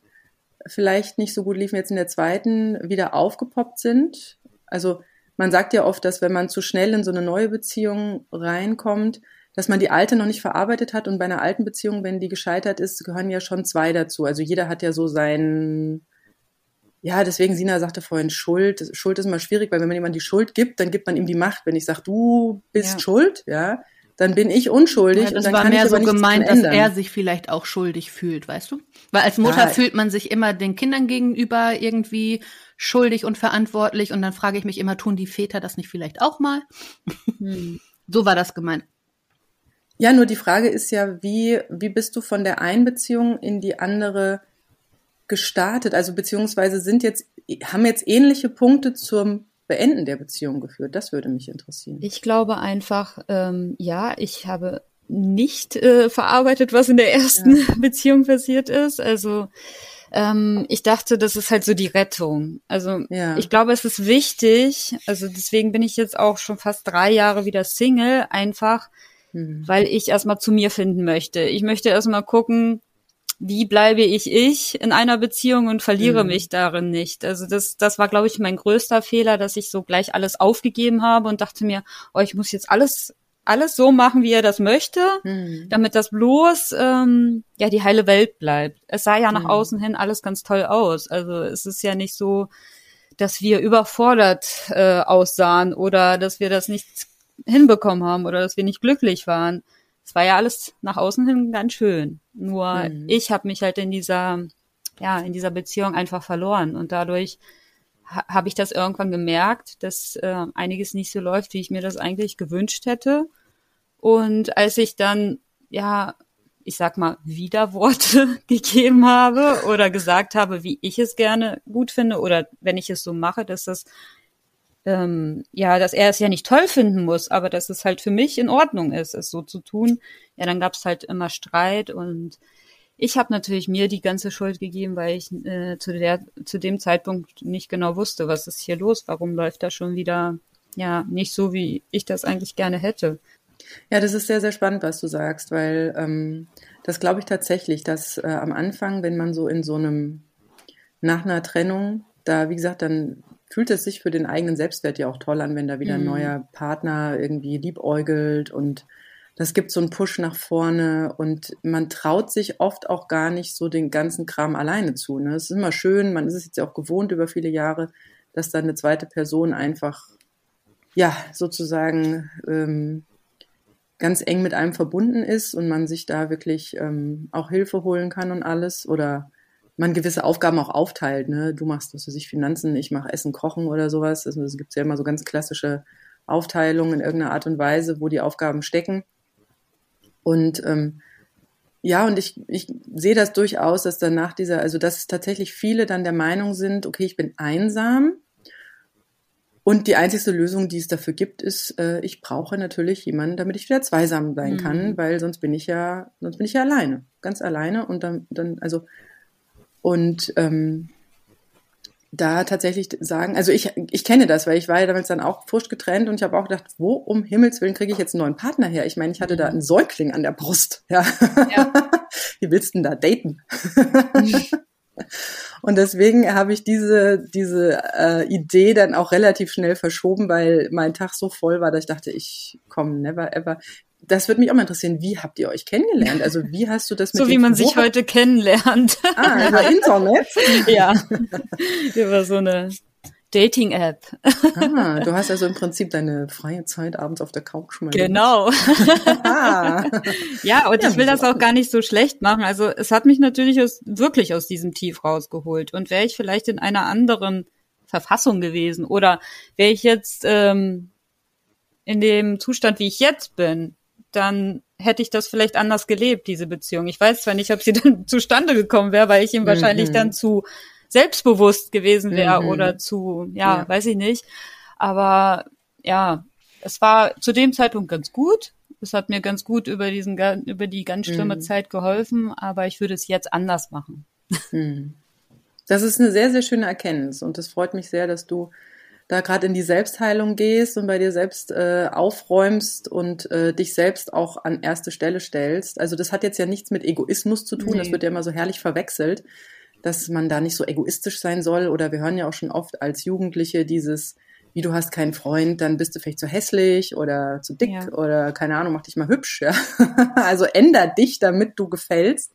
vielleicht nicht so gut liefen, jetzt in der zweiten wieder aufgepoppt sind. Also man sagt ja oft, dass wenn man zu schnell in so eine neue Beziehung reinkommt, dass man die alte noch nicht verarbeitet hat und bei einer alten Beziehung, wenn die gescheitert ist, gehören ja schon zwei dazu. Also jeder hat ja so sein, ja, deswegen Sina sagte vorhin Schuld. Schuld ist immer schwierig, weil wenn man jemand die Schuld gibt, dann gibt man ihm die Macht. Wenn ich sage, du bist ja. schuld, ja, dann bin ich unschuldig. Ja, das und dann war kann mehr ich so gemeint, dass er sich vielleicht auch schuldig fühlt, weißt du? Weil als Mutter ja. fühlt man sich immer den Kindern gegenüber irgendwie schuldig und verantwortlich und dann frage ich mich immer, tun die Väter das nicht vielleicht auch mal? Hm. So war das gemeint. Ja, nur die Frage ist ja, wie, wie bist du von der einen Beziehung in die andere gestartet? Also beziehungsweise sind jetzt, haben jetzt ähnliche Punkte zum Beenden der Beziehung geführt? Das würde mich interessieren. Ich glaube einfach, ähm, ja, ich habe nicht äh, verarbeitet, was in der ersten ja. Beziehung passiert ist. Also ähm, ich dachte, das ist halt so die Rettung. Also ja. ich glaube, es ist wichtig, also deswegen bin ich jetzt auch schon fast drei Jahre wieder Single, einfach mhm. weil ich erstmal zu mir finden möchte. Ich möchte erstmal gucken, wie bleibe ich ich in einer Beziehung und verliere mhm. mich darin nicht. Also das, das war, glaube ich, mein größter Fehler, dass ich so gleich alles aufgegeben habe und dachte mir, oh, ich muss jetzt alles alles so machen, wie er das möchte, mhm. damit das bloß ähm, ja die heile Welt bleibt. Es sah ja nach mhm. außen hin alles ganz toll aus. Also es ist ja nicht so, dass wir überfordert äh, aussahen oder dass wir das nicht hinbekommen haben oder dass wir nicht glücklich waren es war ja alles nach außen hin ganz schön. Nur mhm. ich habe mich halt in dieser, ja, in dieser Beziehung einfach verloren und dadurch ha habe ich das irgendwann gemerkt, dass äh, einiges nicht so läuft, wie ich mir das eigentlich gewünscht hätte. Und als ich dann, ja, ich sag mal, Widerworte gegeben habe oder gesagt habe, wie ich es gerne gut finde oder wenn ich es so mache, dass das ähm, ja, dass er es ja nicht toll finden muss, aber dass es halt für mich in Ordnung ist, es so zu tun. Ja, dann gab es halt immer Streit und ich habe natürlich mir die ganze Schuld gegeben, weil ich äh, zu der zu dem Zeitpunkt nicht genau wusste, was ist hier los, warum läuft das schon wieder ja nicht so, wie ich das eigentlich gerne hätte. Ja, das ist sehr, sehr spannend, was du sagst, weil ähm, das glaube ich tatsächlich, dass äh, am Anfang, wenn man so in so einem nach einer Trennung, da wie gesagt, dann fühlt es sich für den eigenen Selbstwert ja auch toll an, wenn da wieder ein Mhm. neuer Partner irgendwie liebäugelt und das gibt so einen Push nach vorne und man traut sich oft auch gar nicht so den ganzen Kram alleine zu. Ne? Es ist immer schön, man ist es jetzt ja auch gewohnt über viele Jahre, dass da eine zweite Person einfach, ja, sozusagen ähm, ganz eng mit einem verbunden ist und man sich da wirklich ähm, auch Hilfe holen kann und alles oder man gewisse Aufgaben auch aufteilt. Ne? Du machst, was weiß ich, Finanzen, ich mache Essen, Kochen oder sowas. Also es gibt ja immer so ganz klassische Aufteilungen in irgendeiner Art und Weise, wo die Aufgaben stecken. Und ähm, ja, und ich, ich sehe das durchaus, dass dann nach dieser, also dass tatsächlich viele dann der Meinung sind, okay, ich bin einsam. Und die einzigste Lösung, die es dafür gibt, ist, äh, ich brauche natürlich jemanden, damit ich wieder zweisam sein Mhm. kann, weil sonst bin ich ja, sonst bin ich ja alleine, ganz alleine. Und dann, dann also und ähm, da tatsächlich sagen, also ich, ich kenne das, weil ich war ja damals dann auch frisch getrennt und ich habe auch gedacht, wo um Himmels Willen kriege ich jetzt einen neuen Partner her? Ich meine, ich hatte da einen Säugling an der Brust. Ja. Ja. Wie willst du denn da daten? und deswegen habe ich diese, diese äh, Idee dann auch relativ schnell verschoben, weil mein Tag so voll war, dass ich dachte, ich komme never ever. Das würde mich auch mal interessieren. Wie habt ihr euch kennengelernt? Also wie hast du das mit So wie man sich heute kennenlernt. Ah, über Internet? ja. Über so eine Dating-App. Ah, du hast also im Prinzip deine freie Zeit abends auf der Couch mal. Genau. Ah. Ja, und Ja, ich will das auch gar nicht so schlecht machen. Also es hat mich natürlich aus, wirklich aus diesem Tief rausgeholt. Und wäre ich vielleicht in einer anderen Verfassung gewesen oder wäre ich jetzt ähm, in dem Zustand, wie ich jetzt bin, dann hätte ich das vielleicht anders gelebt, diese Beziehung. Ich weiß zwar nicht, ob sie dann zustande gekommen wäre, weil ich ihm wahrscheinlich Mhm. dann zu selbstbewusst gewesen wäre Mhm. oder zu, ja, Ja. weiß ich nicht. Aber ja, es war zu dem Zeitpunkt ganz gut. Es hat mir ganz gut über diesen, über die ganz schlimme Mhm. Zeit geholfen, aber ich würde es jetzt anders machen. Hm. Das ist eine sehr, sehr schöne Erkenntnis und es freut mich sehr, dass du da gerade in die Selbstheilung gehst und bei dir selbst äh, aufräumst und äh, dich selbst auch an erste Stelle stellst. Also das hat jetzt ja nichts mit Egoismus zu tun, das Nee. wird ja immer so herrlich verwechselt, dass man da nicht so egoistisch sein soll oder wir hören ja auch schon oft als Jugendliche dieses wie du hast keinen Freund, dann bist du vielleicht zu hässlich oder zu dick Ja. oder keine Ahnung, mach dich mal hübsch. Ja? also änder dich, damit du gefällst.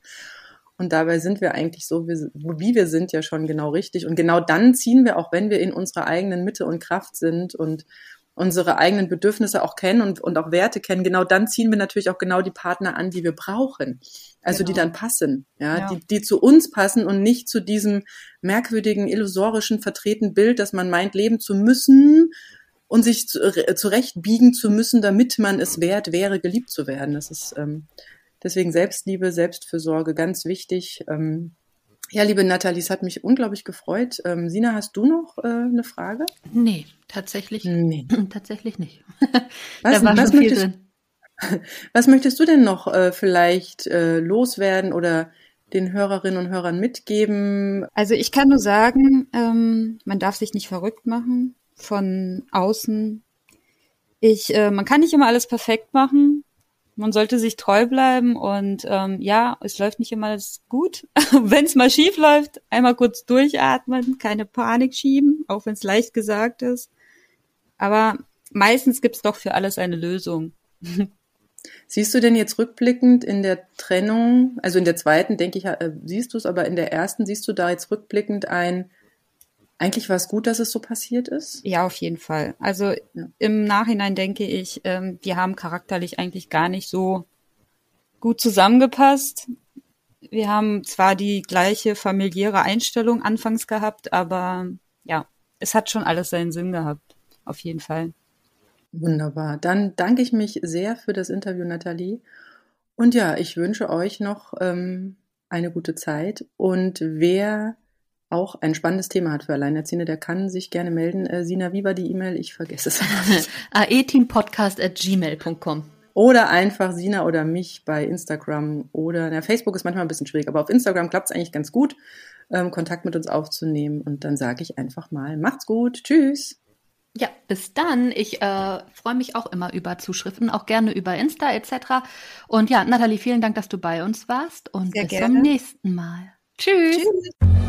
Und dabei sind wir eigentlich so, wie wir sind, ja schon genau richtig. Und genau dann ziehen wir, auch wenn wir in unserer eigenen Mitte und Kraft sind und unsere eigenen Bedürfnisse auch kennen und, und auch Werte kennen, genau dann ziehen wir natürlich auch genau die Partner an, die wir brauchen. Also die Genau. dann passen, ja, Ja. Die, die zu uns passen und nicht zu diesem merkwürdigen, illusorischen, vertreten Bild, dass man meint, leben zu müssen und sich zu, äh, zurechtbiegen zu müssen, damit man es wert wäre, geliebt zu werden. Das ist ähm, deswegen Selbstliebe, Selbstfürsorge ganz wichtig. Ähm, ja, liebe Nathalie, es hat mich unglaublich gefreut. Ähm, Sina, hast du noch äh, eine Frage? Nee, tatsächlich, Nee. tatsächlich nicht. Was, da war was, schon viel möchtest, drin. was möchtest du denn noch äh, vielleicht äh, loswerden oder den Hörerinnen und Hörern mitgeben? Also ich kann nur sagen, ähm, man darf sich nicht verrückt machen von außen. Ich, äh, man kann nicht immer alles perfekt machen. Man sollte sich treu bleiben und ähm, ja, es läuft nicht immer alles gut. wenn es mal schief läuft, einmal kurz durchatmen, keine Panik schieben, auch wenn es leicht gesagt ist. Aber meistens gibt's doch für alles eine Lösung. Siehst du denn jetzt rückblickend in der Trennung, also in der zweiten, denke ich, äh, siehst du es, aber in der ersten siehst du da jetzt rückblickend ein, eigentlich war es gut, dass es so passiert ist? Ja, auf jeden Fall. Also Ja. im Nachhinein denke ich, ähm, wir haben charakterlich eigentlich gar nicht so gut zusammengepasst. Wir haben zwar die gleiche familiäre Einstellung anfangs gehabt, aber ja, es hat schon alles seinen Sinn gehabt. Auf jeden Fall. Wunderbar. Dann danke ich mich sehr für das Interview, Nathalie. Und ja, ich wünsche euch noch ähm, eine gute Zeit. Und wer auch ein spannendes Thema hat für Alleinerziehende, der kann sich gerne melden. Äh, Sina, wie war die E-Mail? Ich vergesse es. aeteampodcast.gmail.com. Oder einfach Sina oder mich bei Instagram oder na, Facebook ist manchmal ein bisschen schwierig, aber auf Instagram klappt es eigentlich ganz gut, ähm, Kontakt mit uns aufzunehmen. Und dann sage ich einfach mal, macht's gut, tschüss. Ja, bis dann. Ich äh, freue mich auch immer über Zuschriften, auch gerne über Insta etc. Und ja, Nathalie, vielen Dank, dass du bei uns warst und Sehr bis gerne. zum nächsten Mal. Tschüss. Tschüss.